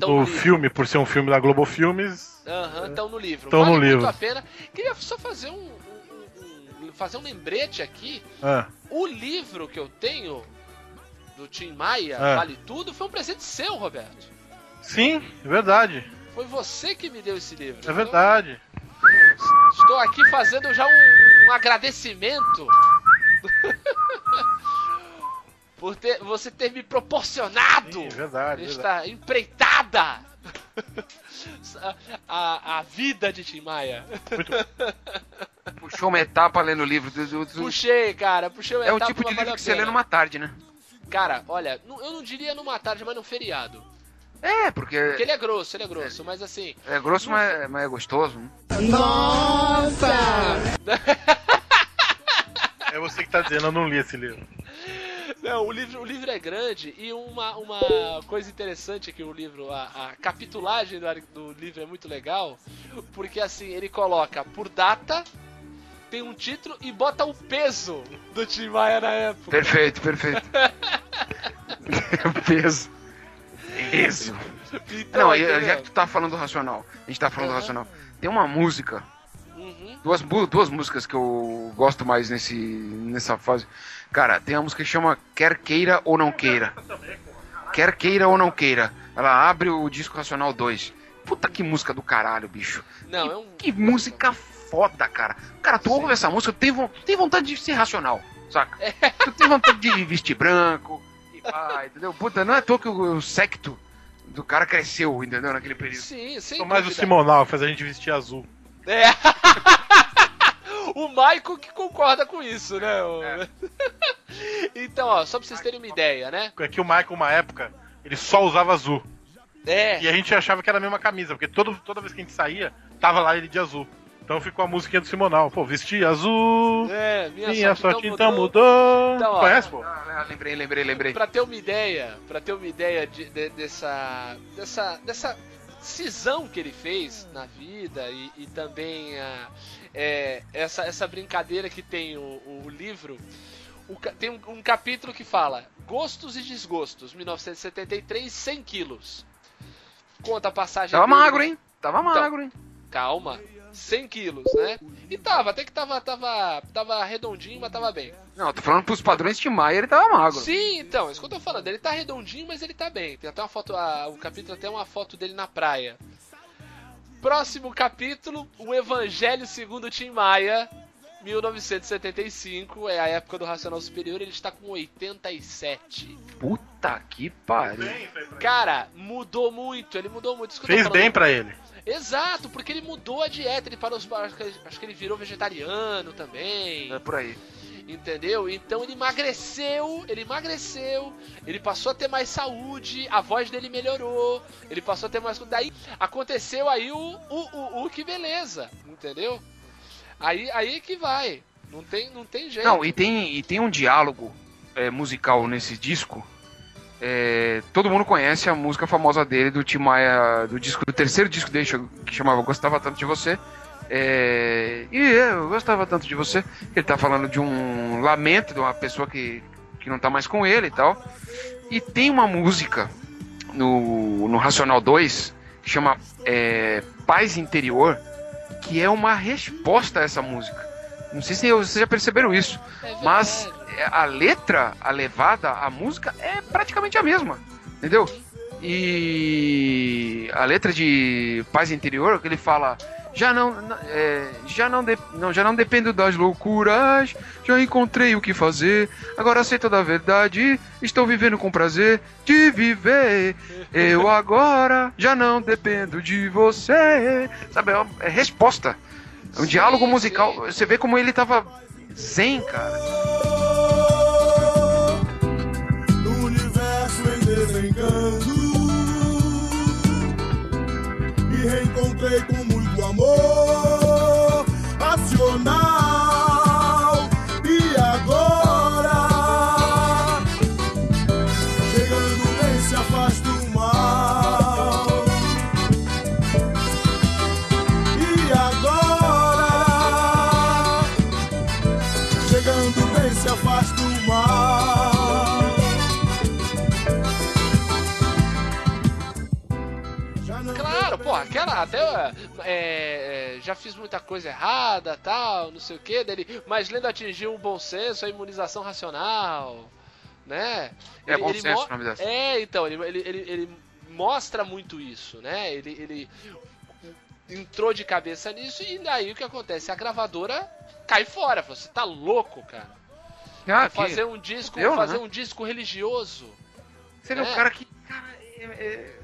Tão no no livro. filme, por ser um filme da Globo Filmes, Aham, estão no livro. Tão vale no muito livro. a pena. Queria só fazer um, um- um- fazer um lembrete aqui. ah, O livro que eu tenho do Tim Maia, Ah. Vale Tudo, foi um presente seu, Roberto. sim, é verdade. Foi você que me deu esse livro. É verdade. Então, estou aqui fazendo já um, um agradecimento. Por ter, você ter me proporcionado Sim, é verdade. esta empreitada a, a, vida de Tim Maia. Puxou uma etapa lendo o livro. Do, do- do- Puxei, cara, puxei o é o etapa, tipo de mas valeu livro que você lê numa tarde, né? Cara, olha, eu não diria numa tarde, mas num feriado. É, porque Porque ele é grosso, ele é grosso, mas assim. é grosso, mas, é- mas é gostoso. né? É você que tá dizendo, eu não li esse livro. Não, o livro, o livro é grande e uma, uma coisa interessante é que o livro, a, a capitulagem do, do livro é muito legal, porque assim, ele coloca por data, tem um título e bota o peso do Tim Maia na época. Perfeito, perfeito. Peso. Peso. Então, Não, entendeu? já que tu tá falando do Racional, a gente tá falando do Aham. Racional. Tem uma música, Uhum. duas, duas músicas que eu gosto mais nesse, nessa fase. Cara, tem uma música que chama Quer Queira ou Não Queira. Quer Queira ou Não Queira. Ela abre o disco Racional 2. Puta que música do caralho, bicho. Não, é um. Que música foda, cara. Cara, tu ouve essa música, tu tem, tem vontade de ser racional, saca? Tu tem vontade de vestir branco, e pá, entendeu? Puta, não é à toa que o, o secto do cara cresceu, entendeu? Naquele período. Sim, sem Sou mais o. Simonal, que faz a gente vestir azul. É. o Maico que concorda com isso, né? o- então, ó, só pra vocês terem uma ideia, né? É que o Michael, uma época, ele só usava azul. É. E a gente achava que era a mesma camisa, porque todo, toda vez que a gente saía, tava lá ele de azul. Então ficou a musiquinha do Simonal. Pô, vestir azul, É, minha, minha sorte, sorte então mudou. Então, ó. Conhece, pô? Ah, lembrei, lembrei, lembrei. Pra ter uma ideia, para ter uma ideia de- de- dessa, dessa, dessa cisão que ele fez na vida e, e também a, é, essa, essa brincadeira que tem o, o livro, o tem um, um capítulo que fala Gostos e Desgostos, 1973, 100 quilos. Conta a passagem. Tava dele- magro, hein? Tava Então, magro, hein? Calma, 100 quilos, né? E tava, até que tava, tava, tava redondinho, mas tava bem. Não, eu tô falando pros padrões de Maia, ele tava magro. Sim, então, é isso que eu tô falando. Ele tá redondinho, mas ele tá bem. Tem até uma foto, a- o capítulo até uma foto dele na praia. Próximo capítulo, o Evangelho segundo Tim Maia, 1975, é a época do Racional Superior, ele está com 87. Puta Puta que pariu. Cara, mudou muito, ele mudou muito. Fez bem pra ele. Exato, porque ele mudou a dieta, ele parou, acho que, acho que ele virou vegetariano também. É por aí. Entendeu? Então ele emagreceu, ele emagreceu, ele passou a ter mais saúde, a voz dele melhorou, ele passou a ter mais. Daí aconteceu aí o, o, o, o que beleza, entendeu? Aí, aí que vai. Não tem, não tem jeito. Não, e tem, e tem um diálogo é, musical nesse disco. É, todo mundo conhece a música famosa dele, do Tim Maia, do disco do terceiro disco dele, que chamava Gostava Tanto de Você. É, e eu gostava tanto de você. Ele tá falando de um lamento de uma pessoa que, que não tá mais com ele e tal. E tem uma música no, no Racional 2 que chama é, Paz Interior, que é uma resposta a essa música. Não sei se vocês já perceberam isso, É mas a letra, a levada, a música é praticamente a mesma, entendeu? E a letra de Paz Interior, que ele fala já não, é, já não, de- não, já não dependo das loucuras, já encontrei o que fazer, agora toda a verdade, estou vivendo com prazer de viver. Eu agora já não dependo de você. Sabe, é, uma- é resposta. É um diálogo musical. Você vê como ele tava zen, cara. No universo em desencanto Me reencontrei com muito amor Racional até é, é, já fiz muita coisa errada, tal, não sei o que dele, mas lendo atingiu um bom senso, a imunização racional, né? É bom senso mo- dessa. É, então ele, ele, ele, ele mostra muito isso, né? Ele, ele entrou de cabeça nisso e daí o que acontece? A gravadora cai fora, você tá louco, cara? Ah, fazer um disco, fazer né? um disco religioso. Você vê É. o cara que. Cara, é, é-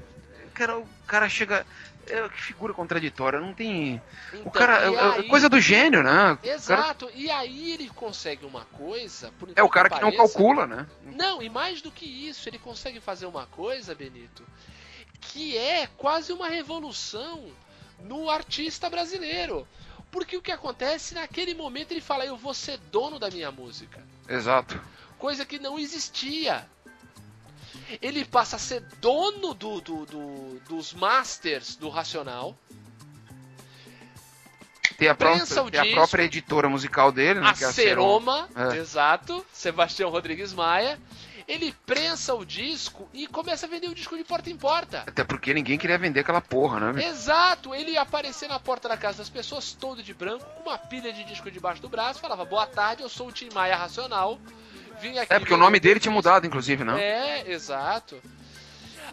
cara, o cara chega. É, que figura contraditória, não tem. Então, o cara. e É, é aí- coisa do gênio, né? O cara- Exato, e aí ele consegue uma coisa. é o cara que não pareça- calcula, né? Não, e mais do que isso, ele consegue fazer uma coisa, Benito, que é quase uma revolução no artista brasileiro. Porque o que acontece naquele momento ele fala: Eu vou ser dono da minha música. Exato. Coisa que não existia. Ele passa a ser dono do, do- do- dos masters do Racional. Tem a, própria, tem a própria editora musical dele, né? a que é a Seroma, É. exato, Sebastião Rodrigues Maia. Ele prensa o disco e começa a vender o disco de porta em porta. Até porque ninguém queria vender aquela porra, né? Exato, ele ia aparecer na porta da casa das pessoas, todo de branco, com uma pilha de disco debaixo do braço, falava: Boa tarde, eu sou o Tim Maia Racional. Vim aqui. É porque o nome dele tinha disco." mudado, inclusive, né? É, exato.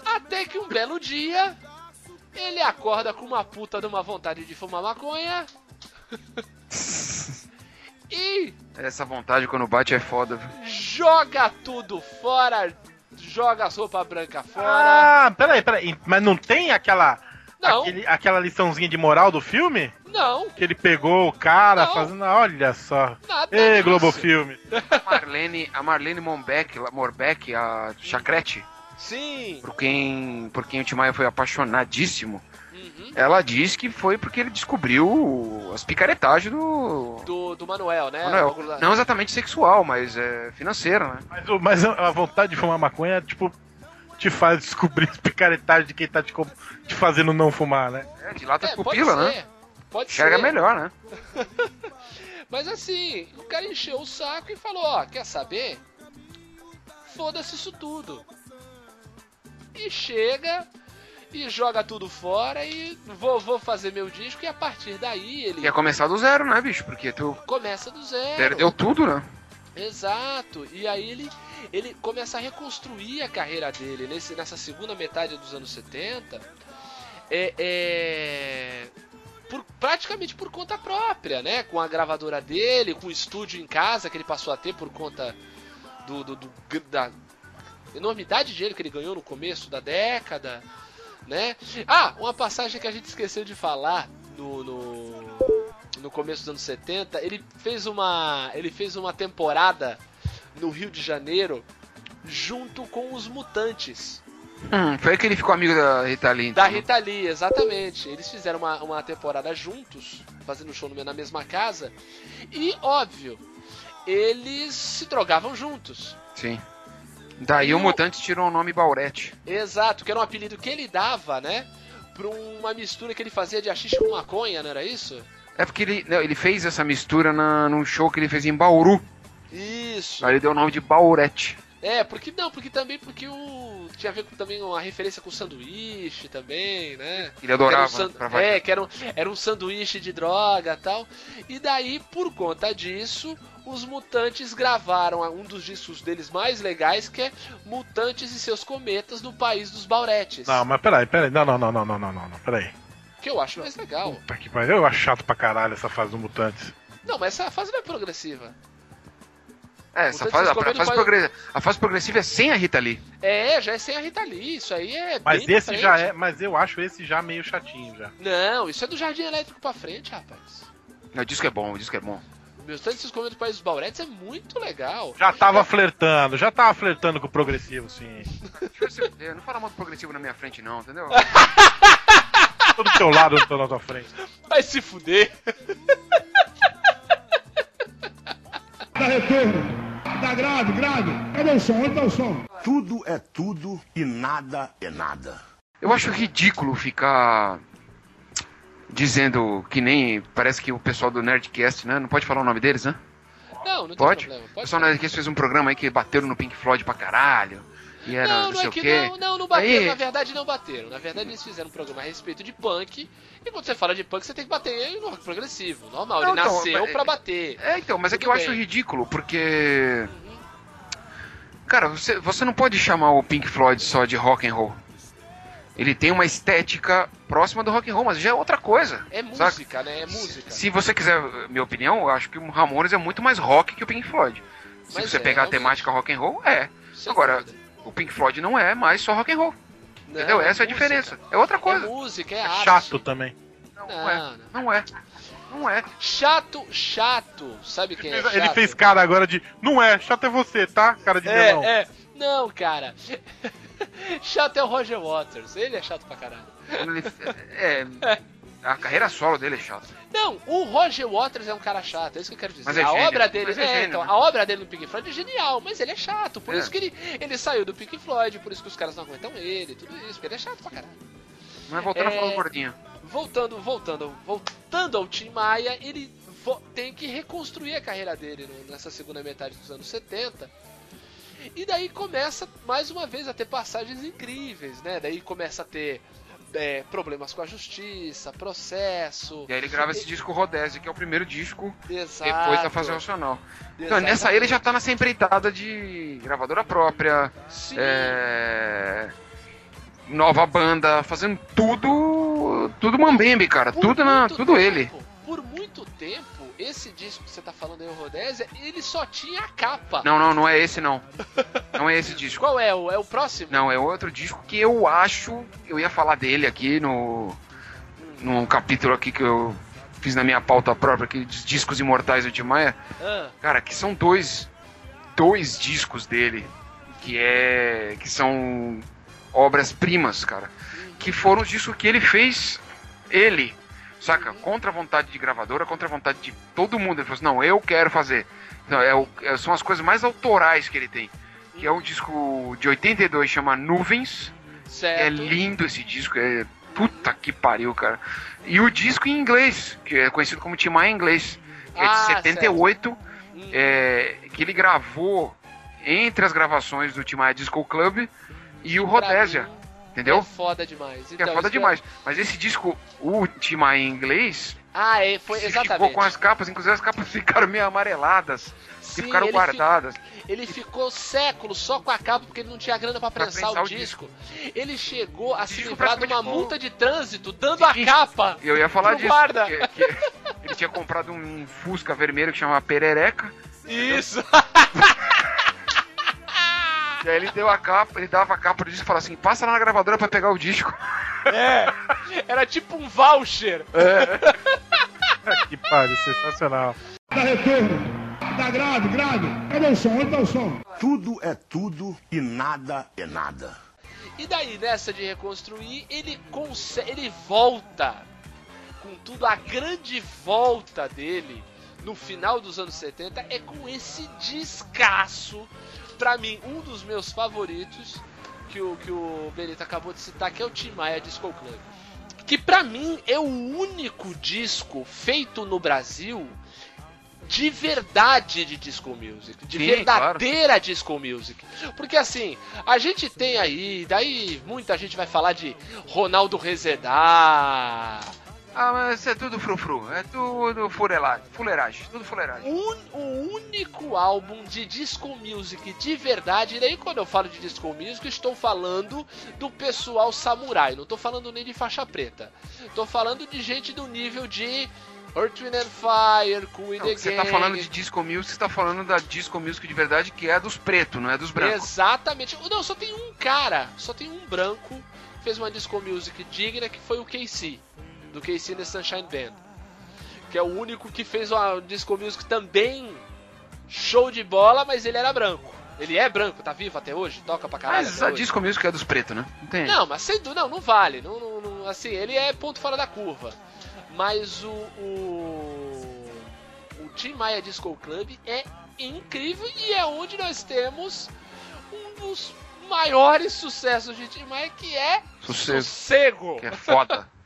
Até que um belo dia, ele acorda com uma puta de uma vontade de fumar maconha. e Essa vontade quando bate é foda. viu? joga tudo fora, joga as roupas brancas fora. Ah, peraí, peraí. Mas não tem aquela. Não. aquele- aquela liçãozinha de moral do filme? Não, Que ele pegou o cara Não. fazendo. Olha só. nada Ei. Globo Filme. A Marlene, a Marlene Monbeck, Morbeck, a Chacrete, Sim. por quem, por quem o Tim Maia foi apaixonadíssimo, Uhum. ela diz que foi porque ele descobriu as picaretagens do. Do, do Manuel, né? Manuel. Não exatamente sexual, mas é financeira, né? Mas, mas a vontade de fumar maconha, tipo, te faz descobrir as picaretagens de quem tá te, te fazendo não fumar, né? É, dilata as É, pode pupilas, né? ser. Pode Enxerga ser. melhor, né? Mas assim, o cara encheu o saco e falou, ó, quer saber? Foda-se isso tudo. E chega e joga tudo fora e vou, vou fazer meu disco e a partir daí ele Quer começar do zero, né, bicho? Porque tu começa do zero. perdeu tudo, né? Exato. E aí ele, ele começa a reconstruir a carreira dele nesse, nessa segunda metade dos anos 70. É, é, por, praticamente por conta própria, né? Com a gravadora dele, com o estúdio em casa que ele passou a ter por conta do, do- do- da, Enormidade de dinheiro que ele ganhou no começo da década, né? Ah, uma passagem que a gente esqueceu de falar no, no, no começo dos anos 70, ele fez uma ele fez uma temporada no Rio de Janeiro junto com os Mutantes. Hum, foi que ele ficou amigo da Rita Lee. Da então. Rita Lee, exatamente. Eles fizeram uma, uma temporada juntos, fazendo show na mesma casa. E, óbvio, eles se drogavam juntos. Sim. Daí E o Mutante tirou o nome Baurete. Exato, que era um apelido que ele dava, né? Pra uma mistura que ele fazia de axixe com maconha, não era isso? É porque ele, não, ele fez essa mistura na, num show que ele fez em Bauru. Isso. Aí ele deu o nome de Baurete. É, porque não, porque também porque o tinha a ver com também uma referência com o sanduíche também, né? Ele adorava, um san-. É, que era um, era um sanduíche de droga tal. E daí, por conta disso, os Mutantes gravaram um dos discos deles mais legais, que é Mutantes e seus Cometas no País dos Bauretes. Não, mas peraí, peraí. Não, não, não, não, não, não, não, não, peraí. Que eu acho mais legal. Puta que pariu. Eu acho chato pra caralho essa fase do Mutantes. Não, mas essa fase não é progressiva. É, essa fase, a, fase progre- a fase progressiva é sem a Rita Lee. É, já é sem a Rita Lee, isso aí é Mas esse já é. Mas eu acho esse já meio chatinho já. Não, isso é do Jardim Elétrico pra frente, rapaz. Não, o disco é bom, o disco é bom. Meus tantos comendo do País dos Bauretes é muito legal. Já tava flertando, já tava flertando com o progressivo, sim. Não fala mal do progressivo na minha frente, não, entendeu? Tô do teu lado, eu tô na tua frente. Vai se fuder. Dá retorno. Dá grave, grave. Cadê o som? Onde tá o som? Tudo é tudo e nada é nada. Eu acho ridículo ficar dizendo que nem. Parece que o pessoal do Nerdcast, né? Não pode falar o nome deles, né? Não, não tem Pode? problema. O Pode pessoal do Nerdcast fez um programa aí que bateram no Pink Floyd pra caralho. E era Não, não, é que quê. não, não, não bateram. Aí- Na verdade, não bateram. Na verdade, eles fizeram um programa a respeito de punk. E quando você fala de punk, você tem que bater no rock progressivo. Normal, Não, ele então, nasceu mas- pra bater. É, então, mas é que Tudo eu acho bem. ridículo, porque. Cara, você, você não pode chamar o Pink Floyd só de rock and roll. Ele tem uma estética próxima do rock and roll, mas já é outra coisa. É saca? música, né? É música. Se você quiser minha opinião, eu acho que o Ramones é muito mais rock que o Pink Floyd. Se Mas você é, pegar a realmente. temática rock and roll, é. Sem Agora, dúvida. O Pink Floyd não é mais só rock and roll. Não, Entendeu? Essa é a música. diferença. É outra É coisa. música, é, É arte. chato também. Não, Não, é. não. É. Não é. Chato, chato. Sabe quem é chato? Ele fez cara agora de. Não é, chato é você, tá? Cara de melão. É, é. Não, cara. chato é o Roger Waters. Ele é chato pra caralho. Ele- é. A carreira solo dele é chata. Não, o Roger Waters é um cara chato, é isso que eu quero dizer. Mas é a gênio, obra dele, é é, gênio, então, né? a obra dele no Pink Floyd é genial, mas ele é chato, por É. isso que ele, ele saiu do Pink Floyd, por isso que os caras não aguentam ele, tudo isso, porque ele é chato pra caralho. Mas voltando a É. falar do gordinho. Voltando, voltando, voltando ao Tim Maia, ele tem que reconstruir a carreira dele nessa segunda metade dos anos 70. E daí começa mais uma vez a ter passagens incríveis, né? Daí começa a ter é, problemas com a justiça, processo. E aí ele grava esse disco Rodese, que é o primeiro disco Exato. depois da fase nacional. Então, nessa aí ele já tá nessa empreitada de gravadora própria, Sim. é, nova banda, fazendo tudo, tudo mambembe, cara, Por tudo, na, tudo tempo, ele. Por muito tempo, esse disco que você tá falando aí, o Rodésia, ele só tinha a capa. Não, não, não é esse não. Não é esse disco. Qual é? O, é o próximo? Não, é outro disco que eu acho, eu ia falar dele aqui no num capítulo aqui que eu fiz na minha pauta própria, aqui dos discos imortais do Tim Maia. Ah, Cara, que são dois dois discos dele que é que são obras primas, cara, que foram os discos que ele fez ele, saca? Contra a vontade de gravadora, contra a vontade de todo mundo. Ele falou assim: "Não, eu quero fazer". Então, é o- é- são as coisas mais autorais que ele tem. Que é um disco de 82 chama Nuvens. certo. É lindo esse disco, é puta que pariu, cara. E o disco em inglês, que é conhecido como Tim Maia em inglês, que é Ah, de 78, Hum. é, que ele gravou entre as gravações do Tim Maia Disco Club e o Rodésia, entendeu? É foda demais. É Então, foda isso demais. Mas esse disco, Maia em inglês, Ah, é, foi ficou exatamente. com as capas, inclusive as capas ficaram meio amareladas, Sim, ficaram ele guardadas. Ele ficou séculos só com a capa porque ele não tinha grana pra Pra prensar prensar o o disco. Ele chegou a se disco livrar de uma ficou- multa de trânsito dando a Sim. capa. Eu ia falar disso. guarda. que- que ele tinha comprado um Fusca vermelho que chama Perereca. Isso. E aí ele deu a capa, ele dava a capa do disco e falava assim: passa lá na gravadora pra pegar o disco. É, era tipo um voucher. que pariu, sensacional. Dá retorno. Dá grave, grave. Cadê o som? Onde tá o som? Tudo é tudo e nada é nada. E daí, nessa de reconstruir, ele consegue. ele volta com tudo. A grande volta dele no final dos anos 70 é com esse descasso. Pra mim, um dos meus favoritos, que o, que o Benito acabou de citar, que é o Tim Maia Disco Club. Que pra mim é o único disco feito no Brasil de verdade de disco music, de Sim, verdadeira disco music. Porque assim, a gente tem aí, daí muita gente vai falar de Ronaldo Rezedar, Ah, mas isso é tudo frufru, é tudo furelagem, fuleiragem, tudo fuleiragem. un- o único álbum de disco music de verdade, e daí quando eu falo de disco music, estou falando do pessoal samurai, não estou falando nem de faixa preta. Estou falando de gente do nível de Earth, Wind and Fire, Cool and Não, the você tá falando de disco music, você tá falando da disco music de verdade, que é dos pretos, não é dos brancos. Exatamente. Não, só tem um cara, só tem um branco que fez uma disco music digna, que foi o KC, do KC The Sunshine Band. Que é o único que fez uma disco music também show de bola, mas ele era branco. Ele é branco, tá vivo até hoje? Toca pra caralho. Mas a disco music é dos pretos, né? Não tem. Não, mas sem dúvida, não, não vale. Não, não- não- assim, ele é ponto fora da curva. Mas o. O, o Tim Maia Disco Club é incrível e é onde nós temos um dos maiores sucessos de Tim Maia, que é Sossego. Sossego. Que é foda.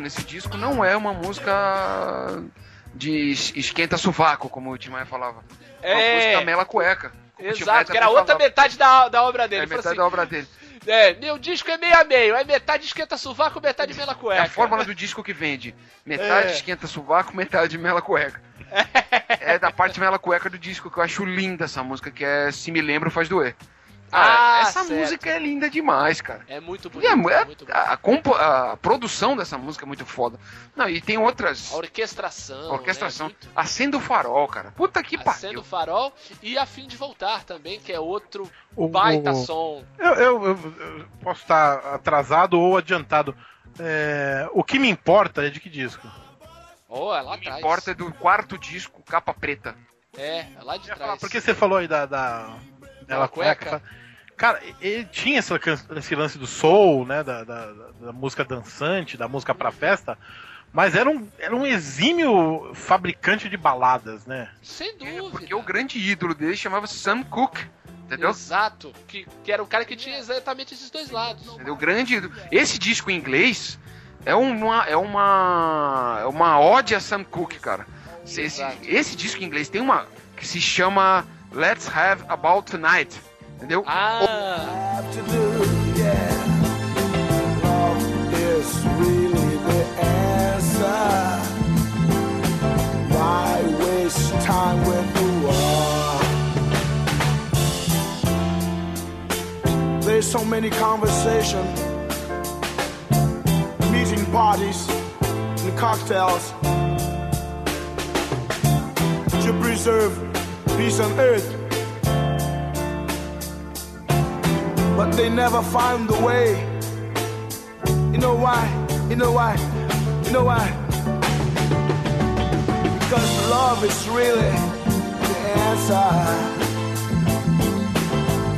gosto nesse disco não é uma música de es- esquenta sovaco, como o Tim Maia falava. É uma É. música mela cueca. Exato, que era outra falava. metade da, da obra dele. É metade assim, da obra dele. É, meu disco é meio a meio, é metade esquenta sovaco, metade mela É cueca. a fórmula do disco que vende. Metade É. esquenta sovaco, metade mela cueca. É da parte mela cueca do disco que eu acho linda essa música, que é Se Me Lembro Faz Doer. Cara, Ah, essa certo. música é linda demais, cara. É muito a, é é- muito bonito. a, compo- a produção dessa música é muito foda. Não, e tem outras. A orquestração. A orquestração. Né? Muito... Acenda o farol, cara. Puta que Acendo pariu. o Farol e A Fim de Voltar também, que é outro O- baita o- som. Eu, eu- eu- eu posso estar atrasado ou adiantado. É, o que me importa é de que disco? Oh, é lá O que atrás. importa é do quarto disco, capa preta. É, é lá de ia falar, trás. porque você falou aí da. da Dela cueca? tá? Cara, ele tinha essa esse lance do soul, né? Da, da, da música dançante, da música pra festa. Mas era um, era um exímio fabricante de baladas, né? Sem dúvida. Porque o grande ídolo dele chamava-se Sam Cooke. Entendeu? Exato. Que, que era o cara que tinha exatamente esses dois lados. Entendeu? O grande ídolo. Esse disco em inglês é uma, é uma, é uma ode a Sam Cooke, cara. Esse, esse disco em inglês tem uma que se chama Let's Have About Tonight. Entendeu? Ah, have to do, yeah. Love is really the answer. Why waste time when you are? There's so many conversations, meeting parties, and cocktails to preserve peace on earth. They never find the way. You know why? You know why? You know why? Because love is really the answer.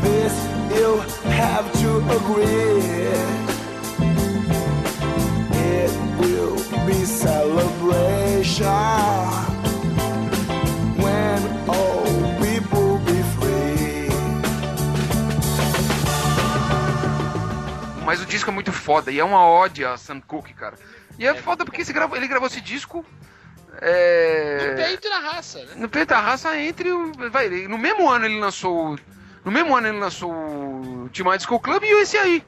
This you have to agree. It will be celebration Mas o disco é muito foda e é uma ode a Sam Cooke, cara. E é, foda porque esse grava- ele gravou esse disco. É... No peito na raça, né? No peito da raça entre o. Vai, no mesmo ano ele lançou. No mesmo ano ele lançou o Team Disco Club e esse aí.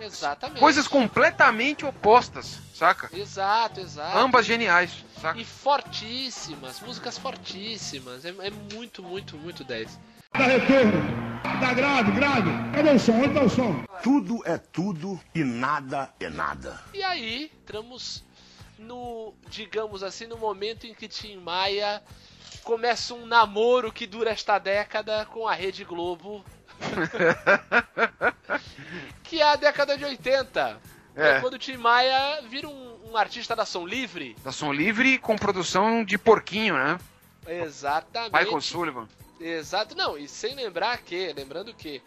Exatamente. Coisas completamente opostas, saca? Exato, exato. Ambas geniais, saca? E fortíssimas, músicas fortíssimas. É, é muito, muito, muito 10. Dá retorno. Dá grave, grave. Cadê o som? Onde tá o som? Tudo é tudo e nada é nada. E aí, entramos no, digamos assim, no momento em que Tim Maia começa um namoro que dura esta década com a Rede Globo. que é a década de 80. É. quando o Tim Maia vira um, um artista da Som Livre. Da Som Livre com produção de porquinho, né? Exatamente. Michael Sullivan. Exato, não, e sem lembrar que, lembrando que,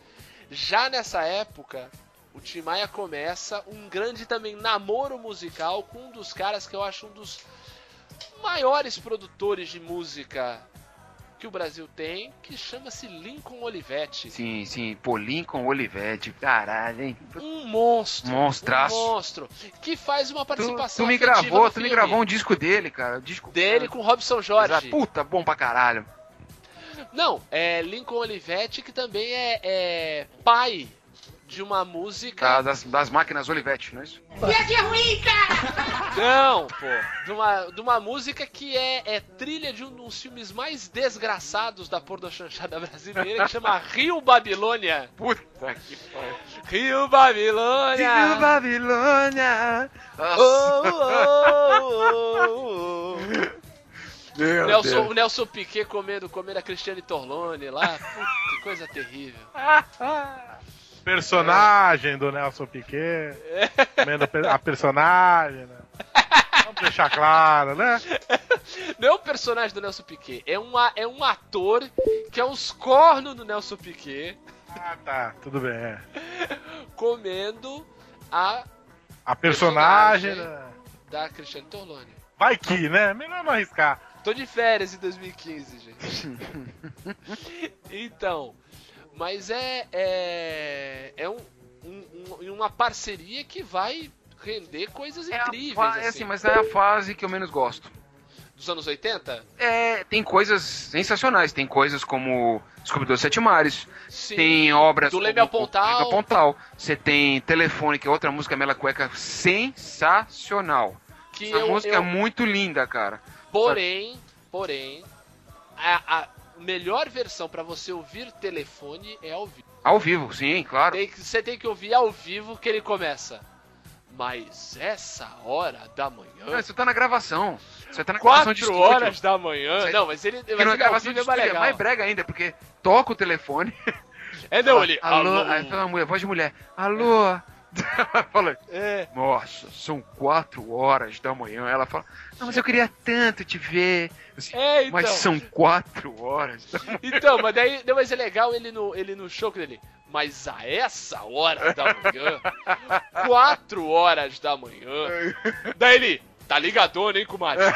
já nessa época, o Tim Maia começa um grande também namoro musical com um dos caras que eu acho um dos maiores produtores de música que o Brasil tem, que chama-se Lincoln Olivetti. Sim, sim. Pô, Lincoln Olivetti. Caralho, hein? Um monstro. Monstraço. Um monstro. Que faz uma Tu, participação tu me afetiva gravou, tu me filme. gravou um disco dele, cara. Disco Dele com Robson Jorge. Exato. Puta, bom pra caralho. Não, é Lincoln Olivetti, que também é, é pai de uma música. Da- das, das máquinas Olivetti, não é isso? Não, pô. De uma, de uma música que é, é trilha de um dos filmes mais desgraçados da pornochanchada brasileira, que chama Rio Babilônia. Puta que pariu. Rio Babilônia! Babilônia! Oh, oh, oh, oh. Meu Nelson, Deus. o Nelson Piquet comendo, comendo a Cristiane Torlone lá. Puta, que coisa terrível. Personagem do Nelson Piquet. Comendo a personagem, né? Vamos deixar claro, né? Não é o personagem do Nelson Piquet, é, uma, é um ator que é os cornos do Nelson Piquet Ah, tá, tudo bem. é. comendo a A personagem. Personagem. né? da Cristiane Torlone. Vai que, né? Melhor não arriscar. Tô de férias em 2015, gente. então, mas é é é um, um- um- uma parceria que vai render coisas É, incríveis é assim. assim, mas é a fase que eu menos gosto. dos anos 80. É, tem coisas sensacionais. Tem coisas como Descobridor dos Sete Mares. Sim, tem obras do Leme ao Pontal. Leme Pontal. Você tem Telefone, que é outra música Mela Cueca sensacional. Que Essa eu, música eu- é muito linda, cara. Porém, porém, a, a melhor versão pra você ouvir telefone é ao vivo. Ao vivo, sim, claro. Tem que- você tem que ouvir ao vivo que ele começa. Mas essa hora da manhã. Não, Você tá na gravação. Você tá na gravação de estúdio. horas da manhã. Você- Não, mas ele, mas na ao gravação de é mais é mais brega ainda, porque toca o telefone. É não, ele. Alô, Alô. aí fala uma mulher, voz de mulher. Alô. fala, É. nossa, são quatro horas da manhã. Ela fala, não, mas eu queria tanto te ver. Assim, É, então. Mas são quatro horas. Então, mas daí não, mas é legal ele no, ele no show dele. Mas a essa hora da manhã, quatro horas da manhã, daí ele, tá ligadona, hein, comadre?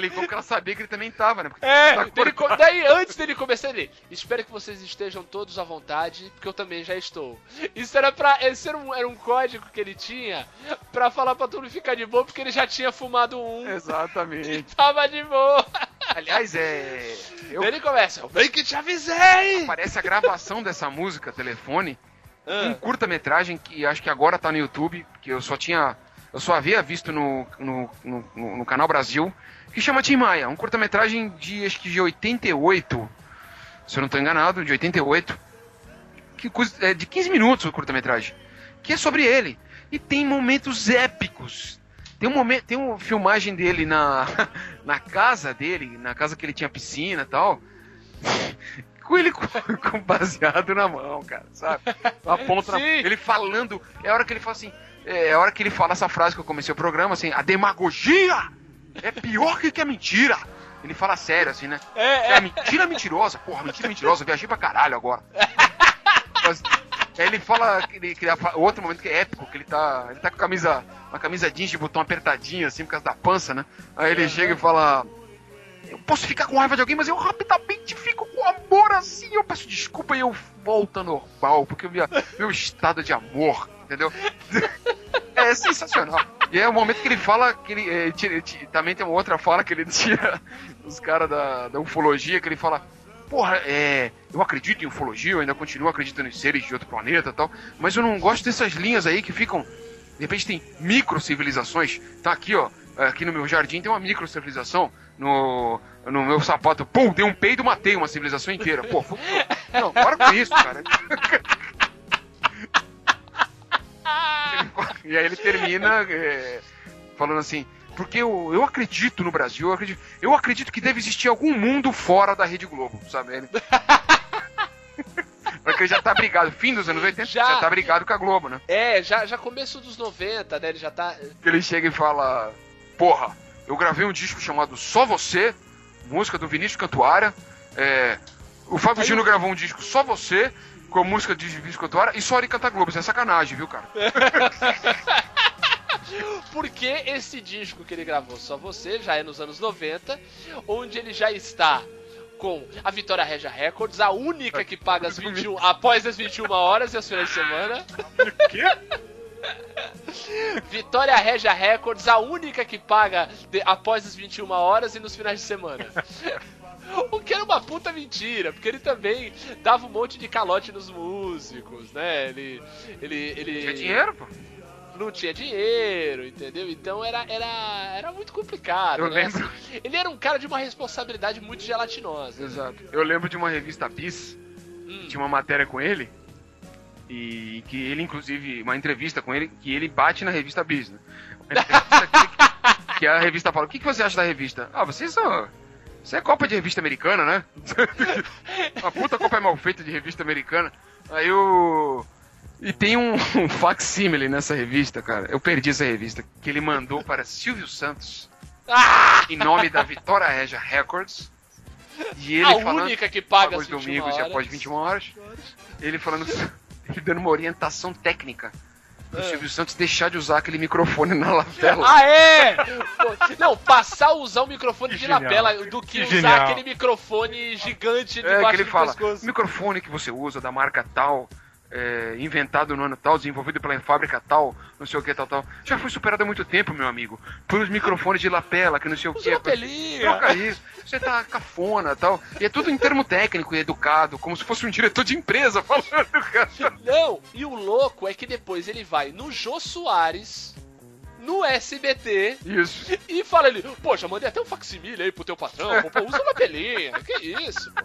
Ligou porque ela sabia que ele também tava, né? Porque É, tá dele daí antes dele começar ele, espero que vocês estejam todos à vontade, porque eu também já estou. Isso era pra, esse era um, era um código que ele tinha pra falar pra todo mundo ficar de boa, porque ele já tinha fumado um e Exatamente. tava de boa. Aliás, é. Eu, ele começa, eu bem que te avisei! Parece a gravação dessa música, telefone. Ah. Um curta-metragem que acho que agora tá no YouTube, que eu só tinha. Eu só havia visto no, no, no, no- canal Brasil, que chama Tim Maia. Um curta-metragem de acho que de 88. Se eu não tô enganado, de 88. Que é de 15 minutos o curta-metragem. Que é sobre ele. E tem momentos épicos. Tem um momento, tem uma filmagem dele na, na casa dele, na casa que ele tinha piscina e tal. com ele com, baseado na mão, cara, sabe? A ponta na- ele falando, é a hora que ele fala assim, é a hora que ele fala essa frase que eu comecei o programa, assim, a demagogia é pior que que a mentira. Ele fala sério, assim, né? É, É a mentira mentirosa, porra, mentira mentirosa, viajei pra caralho agora. Mas, aí ele fala que que outro momento que é épico, que ele tá, ele tá com a camisa, uma camisa jeans de botão apertadinho, assim, por causa da pança, né? Aí ele chega e fala: Eu posso ficar com raiva de alguém, mas eu rapidamente fico com amor assim. Eu peço desculpa e eu volto ao normal, porque meu, meu estado de amor, entendeu? É sensacional. E é o momento que ele fala que ele, eh, tira- ti- também tem uma outra fala que ele tira os caras da, da ufologia, que ele fala. Porra, é, eu acredito em ufologia, eu ainda continuo acreditando em seres de outro planeta e tal, mas eu não gosto dessas linhas aí que ficam. De repente tem micro civilizações. Tá aqui, ó. Aqui no meu jardim tem uma micro civilização. No, no meu sapato, pum, dei um peido, matei uma civilização inteira. Pô, não, para com isso, cara. E aí ele termina é, falando assim, porque eu, eu acredito no Brasil, eu acredito, eu acredito que deve existir algum mundo fora da Rede Globo, sabe? Ele... Porque ele já tá brigado, fim dos anos 80, já, Já. tá brigado com a Globo, né? É, já, já começo dos 90, né? Ele já tá. Que ele chega e fala, porra, eu gravei um disco chamado Só Você, música do Vinícius Cantuária, é, o Fábio Aí Gino gravou um disco Só Você, com a música de Vinícius Cantuária, e só ele canta Globo, isso é sacanagem, viu, cara? Porque esse disco que ele gravou Só Você já é nos anos 90, onde ele já está com a Vitória Regia Records, a única que paga as 21 após as 21 horas e aos finais de semana. Quê? Vitória Regia Records, a única que paga de- após as 21 horas e nos finais de semana. O que era uma puta mentira, porque ele também dava um monte de calote nos músicos, né? Ele. Ele. ele Tinha dinheiro, pô. não tinha dinheiro, entendeu? Então era, era, era muito complicado. Eu né? lembro. Ele era um cara de uma responsabilidade muito gelatinosa. Exato. Eu lembro de uma revista Bis, Hum. tinha uma matéria com ele, e que ele, inclusive, uma entrevista com ele, que ele bate na revista Bis, né? Uma entrevista que, que a revista fala, o que, que você acha da revista? Ah, vocês são... Você é Copa de revista americana, né? uma puta Copa é mal feita de revista americana. Aí o... E tem um, um facsímile nessa revista, cara. Eu perdi essa revista. Que ele mandou para Silvio Santos. Ah! Em nome da Vitória Regia Records. E ele a falando única que paga 21 domingos e horas. após 21 horas. Ele falando, ele dando uma orientação técnica É. Silvio Santos deixar de usar aquele microfone na lapela. Ah, é! Não, passar a usar o microfone de genial. lapela do que, Que usar genial. aquele microfone gigante é, debaixo que ele do fala, pescoço. o microfone que você usa da marca tal, é, inventado no ano tal, desenvolvido pela fábrica tal, não sei o que, tal, tal, já foi superado há muito tempo, meu amigo. Pelos microfones de lapela, que não sei o Os que. Troca isso, você tá cafona tal. E é tudo em termo técnico e educado, como se fosse um diretor de empresa falando, cara. Não, e o louco é que depois ele vai no Jô Soares, no SBT, Isso. e fala ele, poxa, mandei até um facsimile aí pro teu patrão, pô, usa lapelinha, que isso, pô.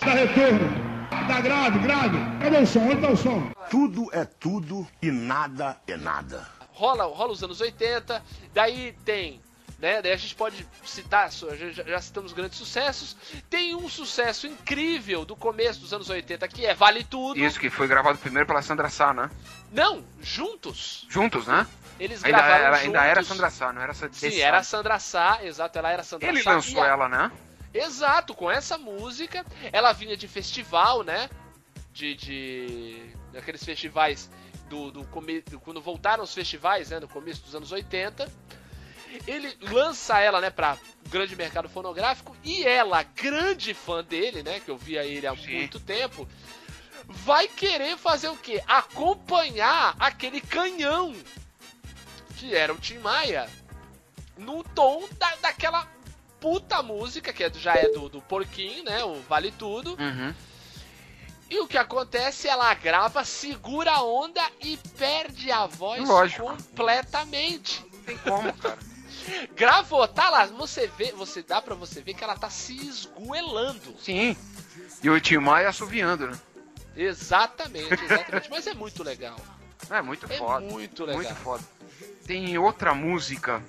Dá retorno. Dá grave, grave. Cadê o som? Onde tá o som? Tudo é tudo e nada é nada. rola, rola os anos 80, daí tem, né, daí a gente pode citar, já, já- citamos grandes sucessos, tem um sucesso incrível do começo dos anos 80 que é Vale Tudo. Isso, que foi gravado primeiro pela Sandra Sá, né? Não, juntos. Juntos, né? Eles Ainda gravaram era, juntos. ainda era Sandra Sá, não era essa Sim, era a Sandra Sá, exato, ela era a Sandra Ele Sá. lançou e a- ela, né? Exato, com essa música, ela vinha de festival, né? De. de daqueles festivais do, do, do- Quando voltaram os festivais, né? No começo dos anos 80. Ele lança ela, né, pra grande mercado fonográfico. E ela, grande fã dele, né? Que eu via ele há Sim. muito tempo. Vai querer fazer o quê? Acompanhar aquele canhão. Que era o Tim Maia. No tom da, daquela puta música, que é já é do, do Porquinho, né? O Vale Tudo. Uhum. E o que acontece? Ela grava, segura a onda e perde a voz Lógico. completamente. Não tem como, cara. Gravou, tá lá, você vê, você dá pra você ver que ela tá se esgoelando. Sim. E o Tim Maia assoviando, né? Exatamente, exatamente. Mas é muito legal. É muito É foda. muito legal. Muito foda. Tem outra música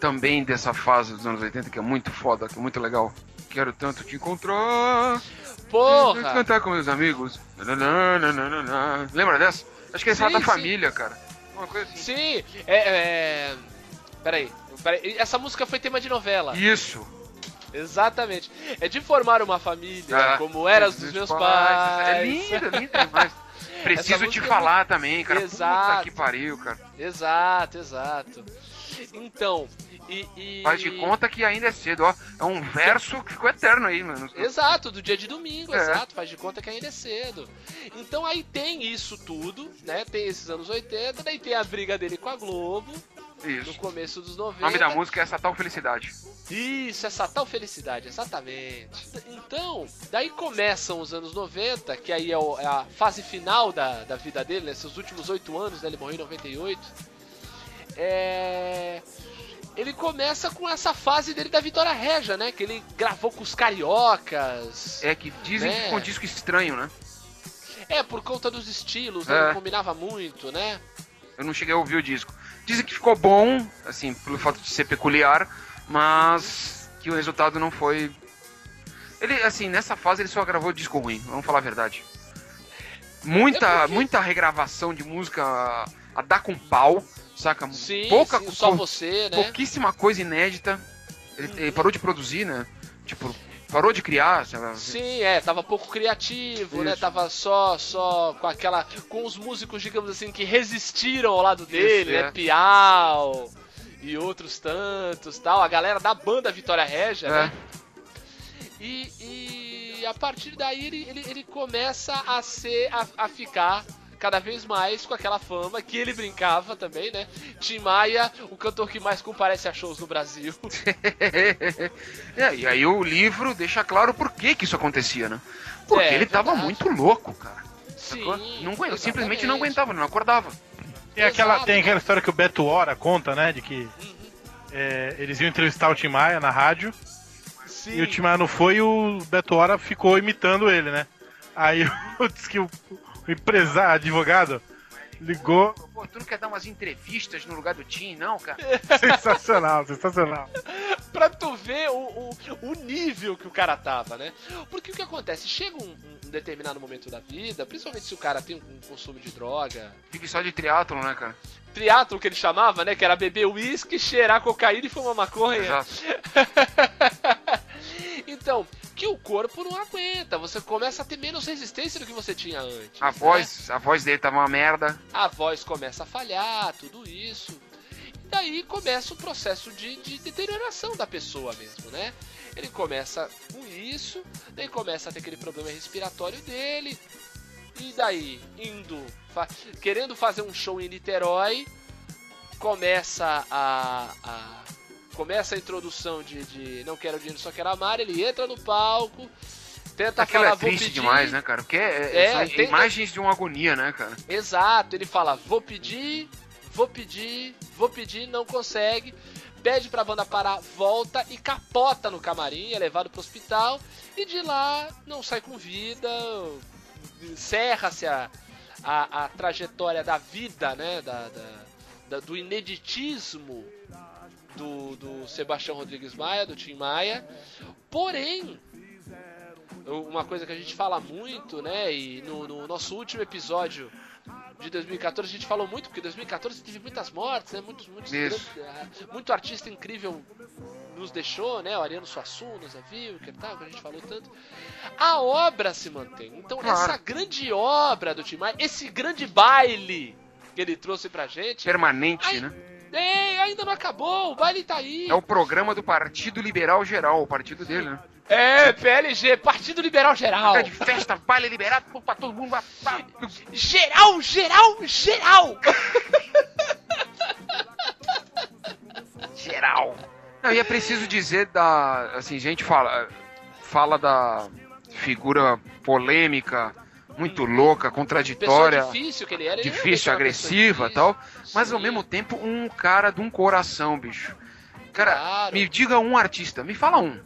também dessa fase dos anos 80 que é muito foda, que é muito legal. Quero tanto te encontrar. Porra! Cantar com meus amigos. Nananana. Lembra dessa? Acho que fala Sim, da família, cara. Uma coisa assim. Sim, é. é... Peraí, peraí. Essa música foi tema de novela. Isso. Exatamente. É de formar uma família, Ah, como era dos meus pais. É lindo, é lindo demais. Preciso te música é falar também, cara. Puta Exato. que pariu, cara. Exato, exato. Então, e. e- Faz de conta que ainda é cedo, ó. É um verso que ficou eterno aí, mano. Exato, do dia de domingo, É. exato, faz de conta que ainda é cedo. Então aí tem isso tudo, né? Tem esses anos 80, daí tem a briga dele com a Globo, no Isso. começo dos O 90. nome da música é essa tal felicidade. Isso, essa tal felicidade, exatamente. Então, daí começam os anos 90, que aí é, o- é a fase final da, da vida dele, né? Seus últimos oito anos, né? Ele morreu em 98. É... Ele começa com essa fase dele da Vitória Regia, né? Que ele gravou com os cariocas. É que dizem que Né? ficou um disco estranho, né? É, por conta dos estilos, né? É. Não combinava muito, né? Eu não cheguei a ouvir o disco. Dizem que ficou bom, assim, pelo fato de ser peculiar, mas que o resultado não foi. Ele, assim, nessa fase ele só gravou disco ruim, vamos falar a verdade. Muita, É porque- muita regravação de música a, a dar com pau, saca? Sim, Pouca, sim, só você, né? pouquíssima coisa inédita. Ele, ele parou de produzir, né? Tipo, parou de criar, sabe? Sim, é, tava pouco criativo, né? Isso. Tava só, só com aquela. com os músicos, digamos assim, que resistiram ao lado dele, é. né? Piau e outros tantos tal. A galera da banda Vitória Regia, É. né? E, e a partir daí ele, ele, ele começa a ser. A, a ficar cada vez mais com aquela fama que ele brincava também, né? Tim Maia, o cantor que mais comparece a shows no Brasil. É, e aí o livro deixa claro por que, que isso acontecia, né? Porque É, ele tava verdade. muito louco, cara. Sim. Não, eu simplesmente exatamente. não aguentava, não acordava. Tem aquela, Exato. tem aquela história que o Beto Hora conta, né? De que é, eles iam entrevistar o Tim Maia na rádio Sim. e o Tim Maia não foi e o Beto Hora ficou imitando ele, né? Aí diz que o, o empresário, advogado, ligou. Pô, tu não quer dar umas entrevistas no lugar do Tim, não, cara? Sensacional, sensacional. pra tu ver o, o, o nível que o cara tava, né? Porque o que acontece? Chega um, um determinado momento da vida, principalmente se o cara tem um, consumo de droga, Fique só de triatlon, né, cara? Triatlo que ele chamava, né? Que era beber uísque, cheirar cocaína e fumar maconha. Exato. então, que o corpo não aguenta, você começa a ter menos resistência do que você tinha antes. A né? voz, a voz dele tava uma merda. a voz começa a falhar, tudo isso. E daí começa o processo de, de deterioração da pessoa mesmo, né? Ele começa com isso, daí começa a ter aquele problema respiratório dele, e daí indo, fa- querendo fazer um show em Niterói, começa a, a- começa a introdução de, de não quero dinheiro, só quero amar, ele entra no palco, tenta falar, é triste pedir, demais, né, cara? Porque é, É, são tem- imagens de uma agonia, né, cara? Exato, ele fala: vou pedir, vou pedir, vou pedir, não consegue. Pede pra banda parar, volta e capota no camarim, é levado pro hospital e de lá não sai com vida, encerra-se a, a, a trajetória da vida, né? Da, da- da- do ineditismo do, do Sebastião Rodrigues Maia, do Tim Maia. Porém, uma coisa que a gente fala muito, né? E no, no nosso último episódio de 2014 a gente falou muito, porque 2014 teve muitas mortes, né? Muitos, muitos grandes- ah, muito artista incrível nos deixou, né? O Ariano Suassuna, Zé Vilker, tal, que a gente falou tanto. A obra se mantém. Então, Claro. essa grande obra do Tim Maia, esse grande baile que ele trouxe pra gente, Permanente, Ai. né? é, ainda não acabou, o baile tá aí. É o programa do Partido Liberal Geral, o partido dele, né? É, PLG, Partido Liberal Geral. É de festa, baile liberado pra todo mundo. Geral, geral, geral. geral. Não, e é preciso dizer da. Assim, gente fala, fala da figura polêmica, muito louca, Pessoa contraditória, difícil que ele era. ele difícil, pessoa agressiva e difícil. tal, mas ao Sim. mesmo tempo um cara de um coração, bicho. Cara, Claro. me diga um artista, me fala um.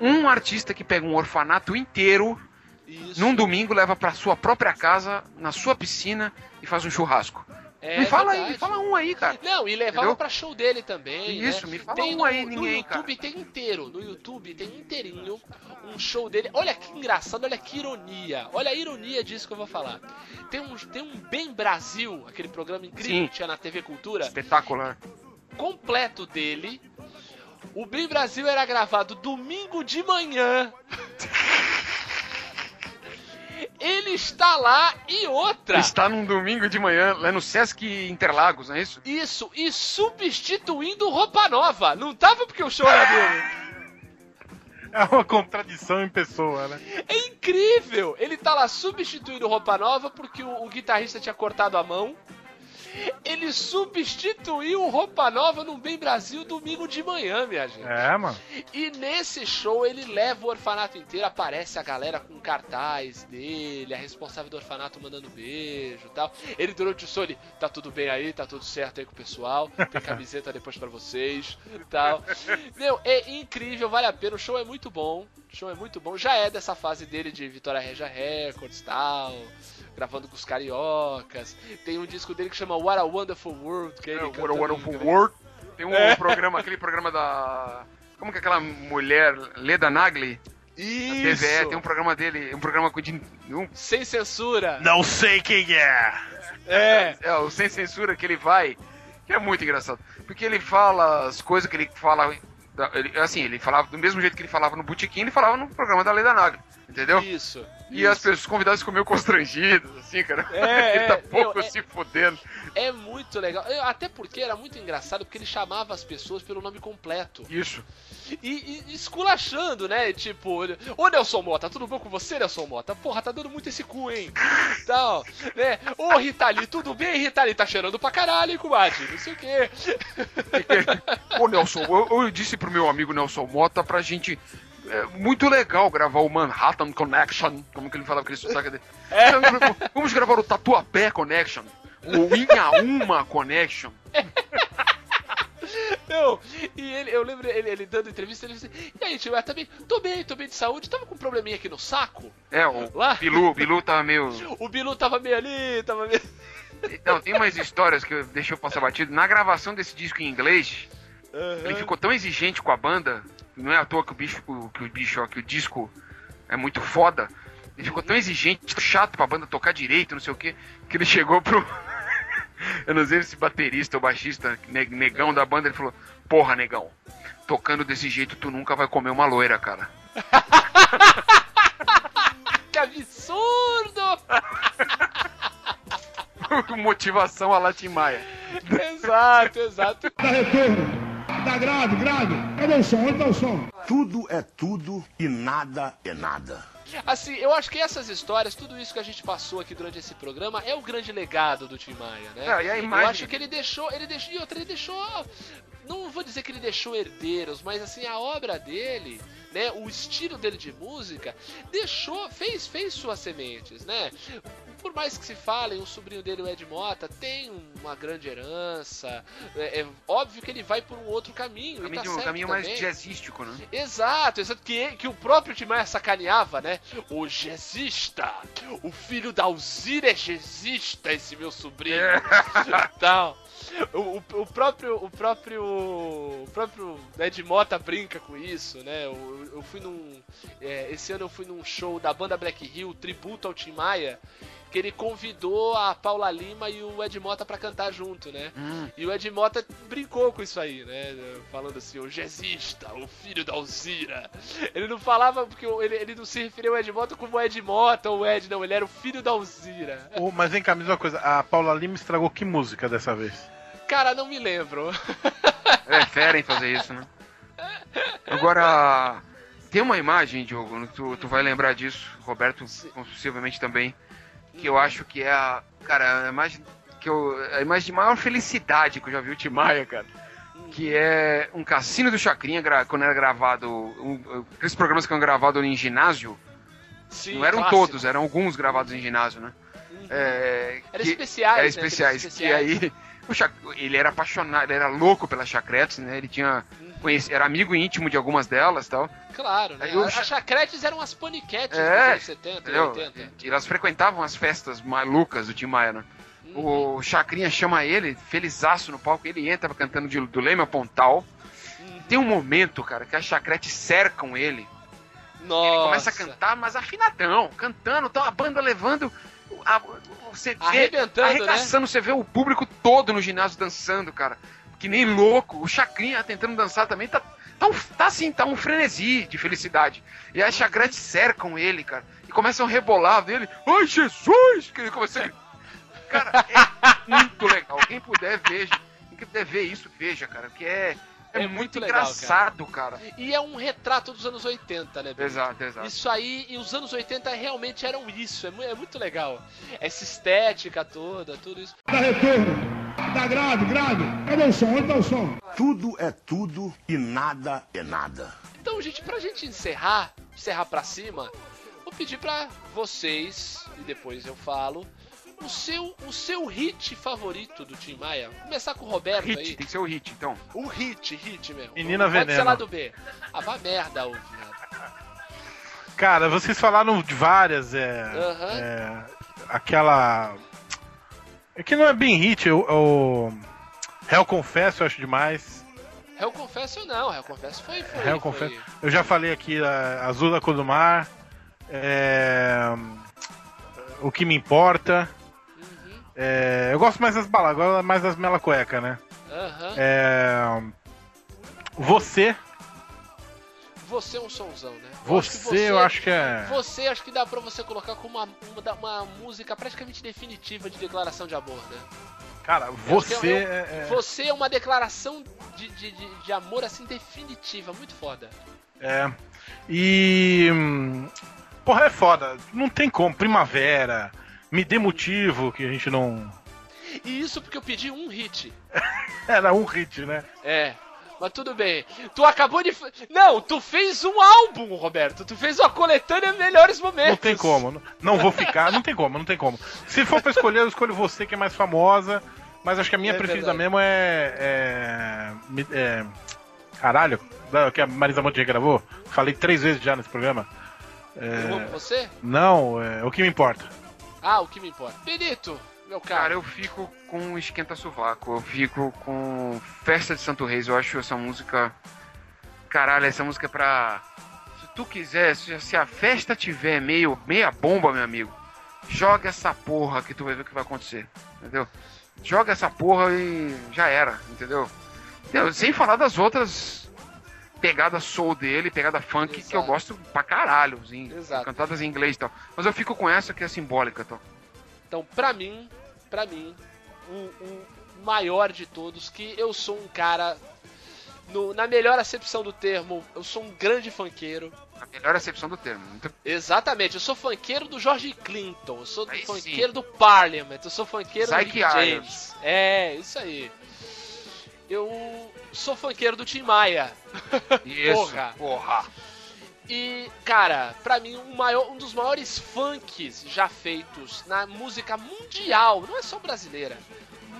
Um artista que pega um orfanato inteiro Isso. num domingo, leva pra sua própria casa, na sua piscina e faz um churrasco. É me fala aí, verdade. me fala um aí, cara. Não, e levava Entendeu? pra show dele também. Isso, né? me fala tem um no, aí, no ninguém, YouTube tem inteiro. No YouTube tem inteirinho um show dele. Olha que engraçado, olha que ironia. Olha a ironia disso que eu vou falar. Tem um, tem um Bem Brasil, aquele programa incrível Sim. que tinha na TV Cultura, Espetacular. completo dele. O Bem Brasil era gravado domingo de manhã. Ele está lá e outra. Está num domingo de manhã, lá no Sesc Interlagos, não é isso? Isso, e substituindo roupa nova. Não tava porque o show era dele. É uma contradição em pessoa, né? É incrível! Ele tá lá substituindo roupa nova porque o, o guitarrista tinha cortado a mão. Ele substituiu roupa nova no Bem Brasil domingo de manhã, minha gente. É, mano. E nesse show ele leva o orfanato inteiro, aparece a galera com cartaz dele, a responsável do orfanato mandando beijo e tal. Ele durante o show, ele, tá tudo bem aí, tá tudo certo aí com o pessoal, tem camiseta depois pra vocês tal. Meu, é incrível, vale a pena, o show é muito bom, o show é muito bom, já é dessa fase dele de Vitória Regia Records tal. Gravando com os cariocas. Tem um disco dele que chama What a Wonderful World. Que é ele É, What a Wonderful inglês. World. Tem um programa, aquele programa da. Como que é aquela mulher, Leda Nagli? Na Isso! TVE, tem um programa dele, um programa com de. Um, Sem censura. Não sei quem é. É. é, o Sem Censura que ele vai, que é muito engraçado. Porque ele fala as coisas que ele fala. assim, ele falava do mesmo jeito que ele falava no Botequim, ele falava no programa da Leda Nagli. Entendeu? Isso. E isso. as pessoas os convidados ficam meio constrangidos, assim, cara. É, ele tá é, pouco meu, é- se fodendo. É muito legal. Até porque era muito engraçado, porque ele chamava as pessoas pelo nome completo. Isso. E, e esculachando, né? Tipo, ô Nelson Mota, tudo bom com você, Nelson Mota? Porra, tá dando muito esse cu, hein? Tal, né? Ô Ritali, tudo bem, Ritali? Tá cheirando pra caralho, hein, comadre? Não sei o quê. Ô Nelson, eu, eu disse pro meu amigo Nelson Mota pra gente. É muito legal gravar o Manhattan Connection, como que ele falava aquele sotaque dele. Vamos gravar o Tatuapé Connection, o Inhaúma Connection. Não, e ele, eu lembro ele, ele dando entrevista, ele disse, e aí, tio, tá bem? Tô bem, tô bem de saúde, tava com um probleminha aqui no saco? É, o Lá? Bilu, Bilu tava meio. O Bilu tava meio ali, tava meio... Não, tem umas histórias que eu deixei eu passar batido. Na gravação desse disco em inglês, ele ficou tão exigente com a banda, não é à toa que o bicho, que o bicho, ó, que o disco é muito foda. Ele ficou tão exigente, chato pra banda tocar direito, não sei o que, que ele chegou pro. Eu não sei se baterista ou baixista, ne- negão da banda, ele falou: Porra, negão, tocando desse jeito tu nunca vai comer uma loira, cara. Que absurdo! Motivação a Latimaia. exato, exato. Dá grave, grave. Cadê o som? Onde tá o som? Tudo é tudo e nada é nada. Assim, eu acho que essas histórias, tudo isso que a gente passou aqui durante esse programa é o grande legado do Tim Maia, né? É, e a imagem- Eu acho que ele deixou, ele deixou, e outra, ele deixou, não vou dizer que ele deixou herdeiros, mas assim, a obra dele, né, o estilo dele de música, deixou, fez, fez suas sementes, né? Por mais que se falem, o sobrinho dele, o Ed Mota, tem uma grande herança, é, é óbvio que ele vai por um outro caminho, Caminho, tá um caminho mais jazzístico, né? Exato, exato, que, que o próprio Tim Maia sacaneava, né? O jazzista, o filho da Alzira é jazzista, esse meu sobrinho. Tal. O, o, o próprio, o próprio, o próprio Ed Mota brinca com isso, né? Eu, eu fui num, é, esse ano eu fui num show da banda Black Hill, tributo ao Tim Maia, que ele convidou a Paula Lima e o Ed Mota pra cantar junto, né? Hum. E o Ed Mota brincou com isso aí, né? Falando assim, o jazzista, o filho da Alzira. Ele não falava porque ele, ele não se referia ao Ed Mota como Ed Mota ou Ed, não, ele era o filho da Alzira. Ô, mas vem cá, me diz uma coisa. A Paula Lima estragou que música dessa vez? Cara, não me lembro. É fera em fazer isso, né? Agora, tem uma imagem, Diogo, tu, tu vai lembrar disso, Roberto possivelmente também, que eu acho que é a. Cara, a imagem, que eu, a imagem de maior felicidade que eu já vi o Tim Maia, cara. Que é um cassino do Chacrinha, quando era gravado. Um, aqueles programas que eram gravados em ginásio. Sim, não eram clássico. todos, eram alguns gravados em ginásio, né? É, Era que- especiais, Era né? especiais. Aqueles Que aí. o Chac- ele era apaixonado, ele era louco pelas chacretes, né? Ele tinha. Conheci, era amigo íntimo de algumas delas tal. Claro, né? O As Cha- chacretes eram as paniquetes É, dos anos 70 e entendeu? 80. E elas frequentavam as festas malucas do Tim Maia, né? O Chacrinha chama ele, felizaço no palco, ele entra cantando de, do Leme a Pontal. Tem um momento, cara, que as chacretes cercam ele Nossa. Ele começa a cantar, mas afinadão, cantando, então a banda levando. Você vê, Arrebentando, né? arregaçando, você vê o público todo no ginásio dançando, cara. Que nem louco. O Chacrinha tentando dançar também tá, tá, tá assim, tá um frenesi de felicidade. E as chacretes cercam ele, cara. E começam a rebolar dele. Ai, Jesus! Que ele começa a... Cara, é muito legal. Quem puder, veja. Quem puder ver isso, veja, cara. Que é, é, É muito, muito legal, engraçado, cara. E é um retrato dos anos 80, né, Benito? Exato, exato. Isso aí, e os anos 80 realmente eram isso, é, é muito legal. Essa estética toda, tudo isso. Dá retorno. Dá grave, grave. Cadê o som? Onde tá o som? Tudo é tudo e nada é nada. Então, gente, pra gente encerrar, encerrar pra cima, vou pedir pra vocês, e depois eu falo, o seu, o seu hit favorito do Tim Maia. Vou começar com o Roberto Hit, aí. tem que ser o hit, então. Um hit, hit mesmo. Menina Pode ser Veneno. lá do B. Ah, vá merda, ô viado. Cara, vocês falaram de várias, é. Aham. é, aquela. É que não é bem hit, o. o Hell Confesso eu acho demais. Réu Confesso não, Réu Confesso foi. foi Hell foi- Confesso. Eu já falei aqui, a Azul da Cor do Mar. é, O que me importa. Uhum, é, Eu gosto mais das baladas, agora mais das mela cueca, né? aham. É, Você. Você é um sonzão, né? Você, eu acho que é. Você acho que dá pra você colocar como uma, uma, uma música praticamente definitiva de declaração de amor, né? Cara, você. é- é- é- Você é uma declaração de, de, de, de amor assim definitiva, muito foda. É. E. hum, Porra, é foda. Não tem como. Primavera. Me dê motivo que a gente não. E isso porque eu pedi um hit. Era um hit, né? É. Mas tudo bem. Tu acabou de. Não, tu fez um álbum, Roberto. Tu fez uma coletânea Melhores Momentos. Não tem como. Não, não vou ficar. Não tem como, não tem como. Se for pra escolher, eu escolho você, que é mais famosa. Mas acho que a minha É preferida verdade. mesmo é. é, é caralho, que a Marisa Monte gravou. Falei três vezes já nesse programa. Amo você? Não, é, o que me importa. Ah, o que me importa. Benito, meu cara. Cara, eu fico com Esquenta Sovaco, eu fico com Festa de Santo Reis, eu acho essa música. Caralho, essa música é pra. Se tu quiser, se, a festa tiver meio, meia bomba, meu amigo, joga essa porra que tu vai ver o que vai acontecer, entendeu? Joga essa porra e já era? Entendeu? Sem falar das outras pegadas soul dele, pegada funk, que eu Exato. gosto pra caralho, assim, Exato. cantadas em inglês e tal. Mas eu fico com essa que é simbólica, tal. Então, pra mim, pra mim, o, o maior de todos, que eu sou um cara, no- na melhor acepção do termo, eu sou um grande funkeiro. A melhor acepção do termo. Muito Exatamente, eu sou funkeiro do George Clinton, eu sou funkeiro do Parliament, eu sou funkeiro do Rick. James. É, isso aí. Eu sou funkeiro do Tim Maia. Isso, Porra. porra. E, cara, pra mim, um, maior, um dos maiores funks já feitos na música mundial, não é só brasileira,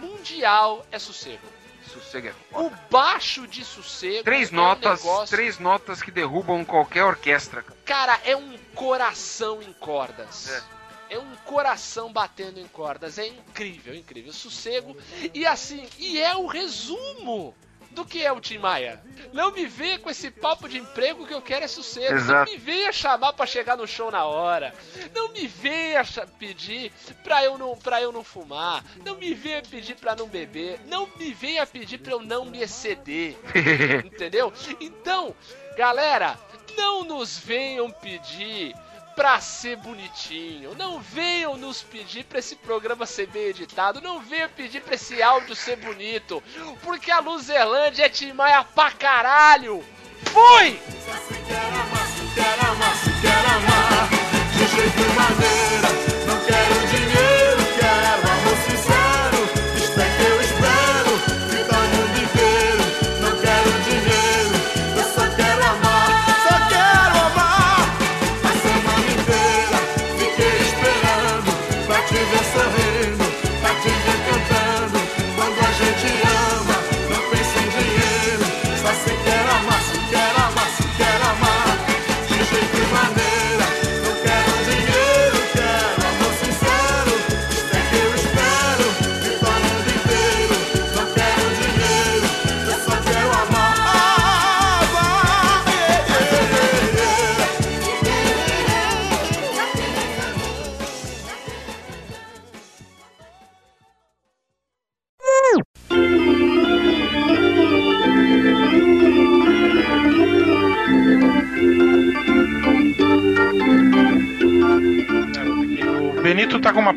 mundial é sossego. Sossego é O foda. baixo de sossego. Três é um notas, negócio- três notas que derrubam qualquer orquestra. cara. Cara, é um coração em cordas. É. É um coração batendo em cordas. É incrível, incrível. Sossego. E assim, e é o resumo do que é o Tim Maia. Não me venha com esse papo de emprego que eu quero é sossego. Exato. Não me venha chamar pra chegar no show na hora. Não me venha pedir pra eu não para eu não fumar. Não me venha pedir pra não beber. Não me venha pedir pra eu não me exceder. Entendeu? Então, galera, não nos venham pedir pra ser bonitinho. Não venham nos pedir pra esse programa ser bem editado. Não venham pedir pra esse áudio ser bonito. Porque a Luzerlândia é Timaya pra caralho. Fui! Quero amar, se quero amar De jeito e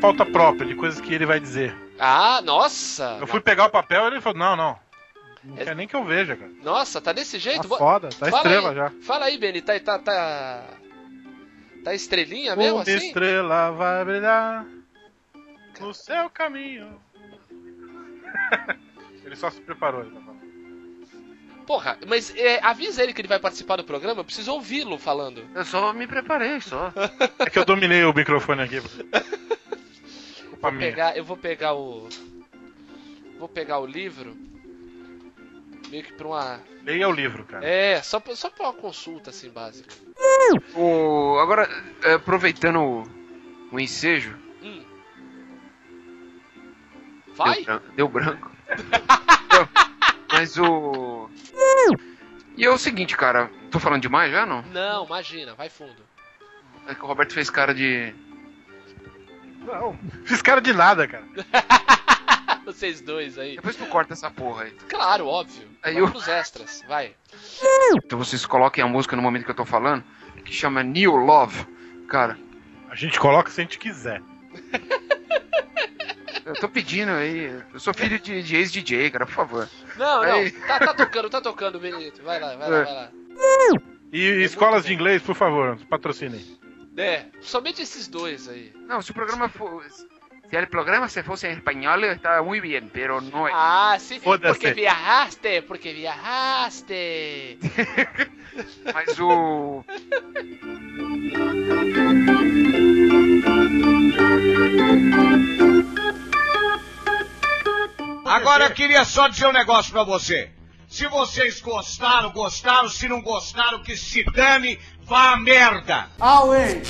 pauta própria de coisas que ele vai dizer. Ah, nossa! Eu fui pegar o papel e ele falou: não, não. Não É- quer nem que eu veja, cara. Nossa, tá desse jeito? Tá foda, tá Fala estrela aí, já. Fala aí, Beni, tá, tá, tá. Tá estrelinha mesmo Uma assim? estrela vai brilhar no seu caminho. ele só se preparou, ele tá falando. Porra, mas é, avisa ele que ele vai participar do programa, eu preciso ouvi-lo falando. Eu só me preparei, só. É que eu dominei o microfone aqui. Vou pegar, eu vou pegar o. Vou pegar o livro. Meio que pra uma. Leia o livro, cara. É, só, pra- só pra uma consulta assim básica. O, agora, é, aproveitando o, o ensejo. Hum. Vai? Deu, deu branco. Mas o. E é o seguinte, cara. Tô falando demais já, não? Não, imagina, vai fundo. É que o Roberto fez cara de. Não, fiz cara de nada, cara. Vocês dois aí. Depois tu corta essa porra aí. Claro, óbvio. Aí eu- pros extras, vai. Então vocês coloquem a música no momento que eu tô falando, que chama New Love. Cara, A gente coloca se a gente quiser. eu tô pedindo aí. Eu sou filho de, de ex-DJ, cara, por favor. Não, não, Aí. tá, tá tocando, tá tocando, Benito. Vai lá, vai lá, É. vai lá. E escolas de inglês, por favor, patrocinem. É, somente esses dois aí. Não, se o programa for. Se o programa se fosse em espanhol, estava muito bem, pero não é. Ah, sim, porque viajaste, porque viajaste. Mas o. Agora eu queria só dizer um negócio pra você. Se vocês gostaram, gostaram. Se não gostaram, que se dane, vá a merda. Away.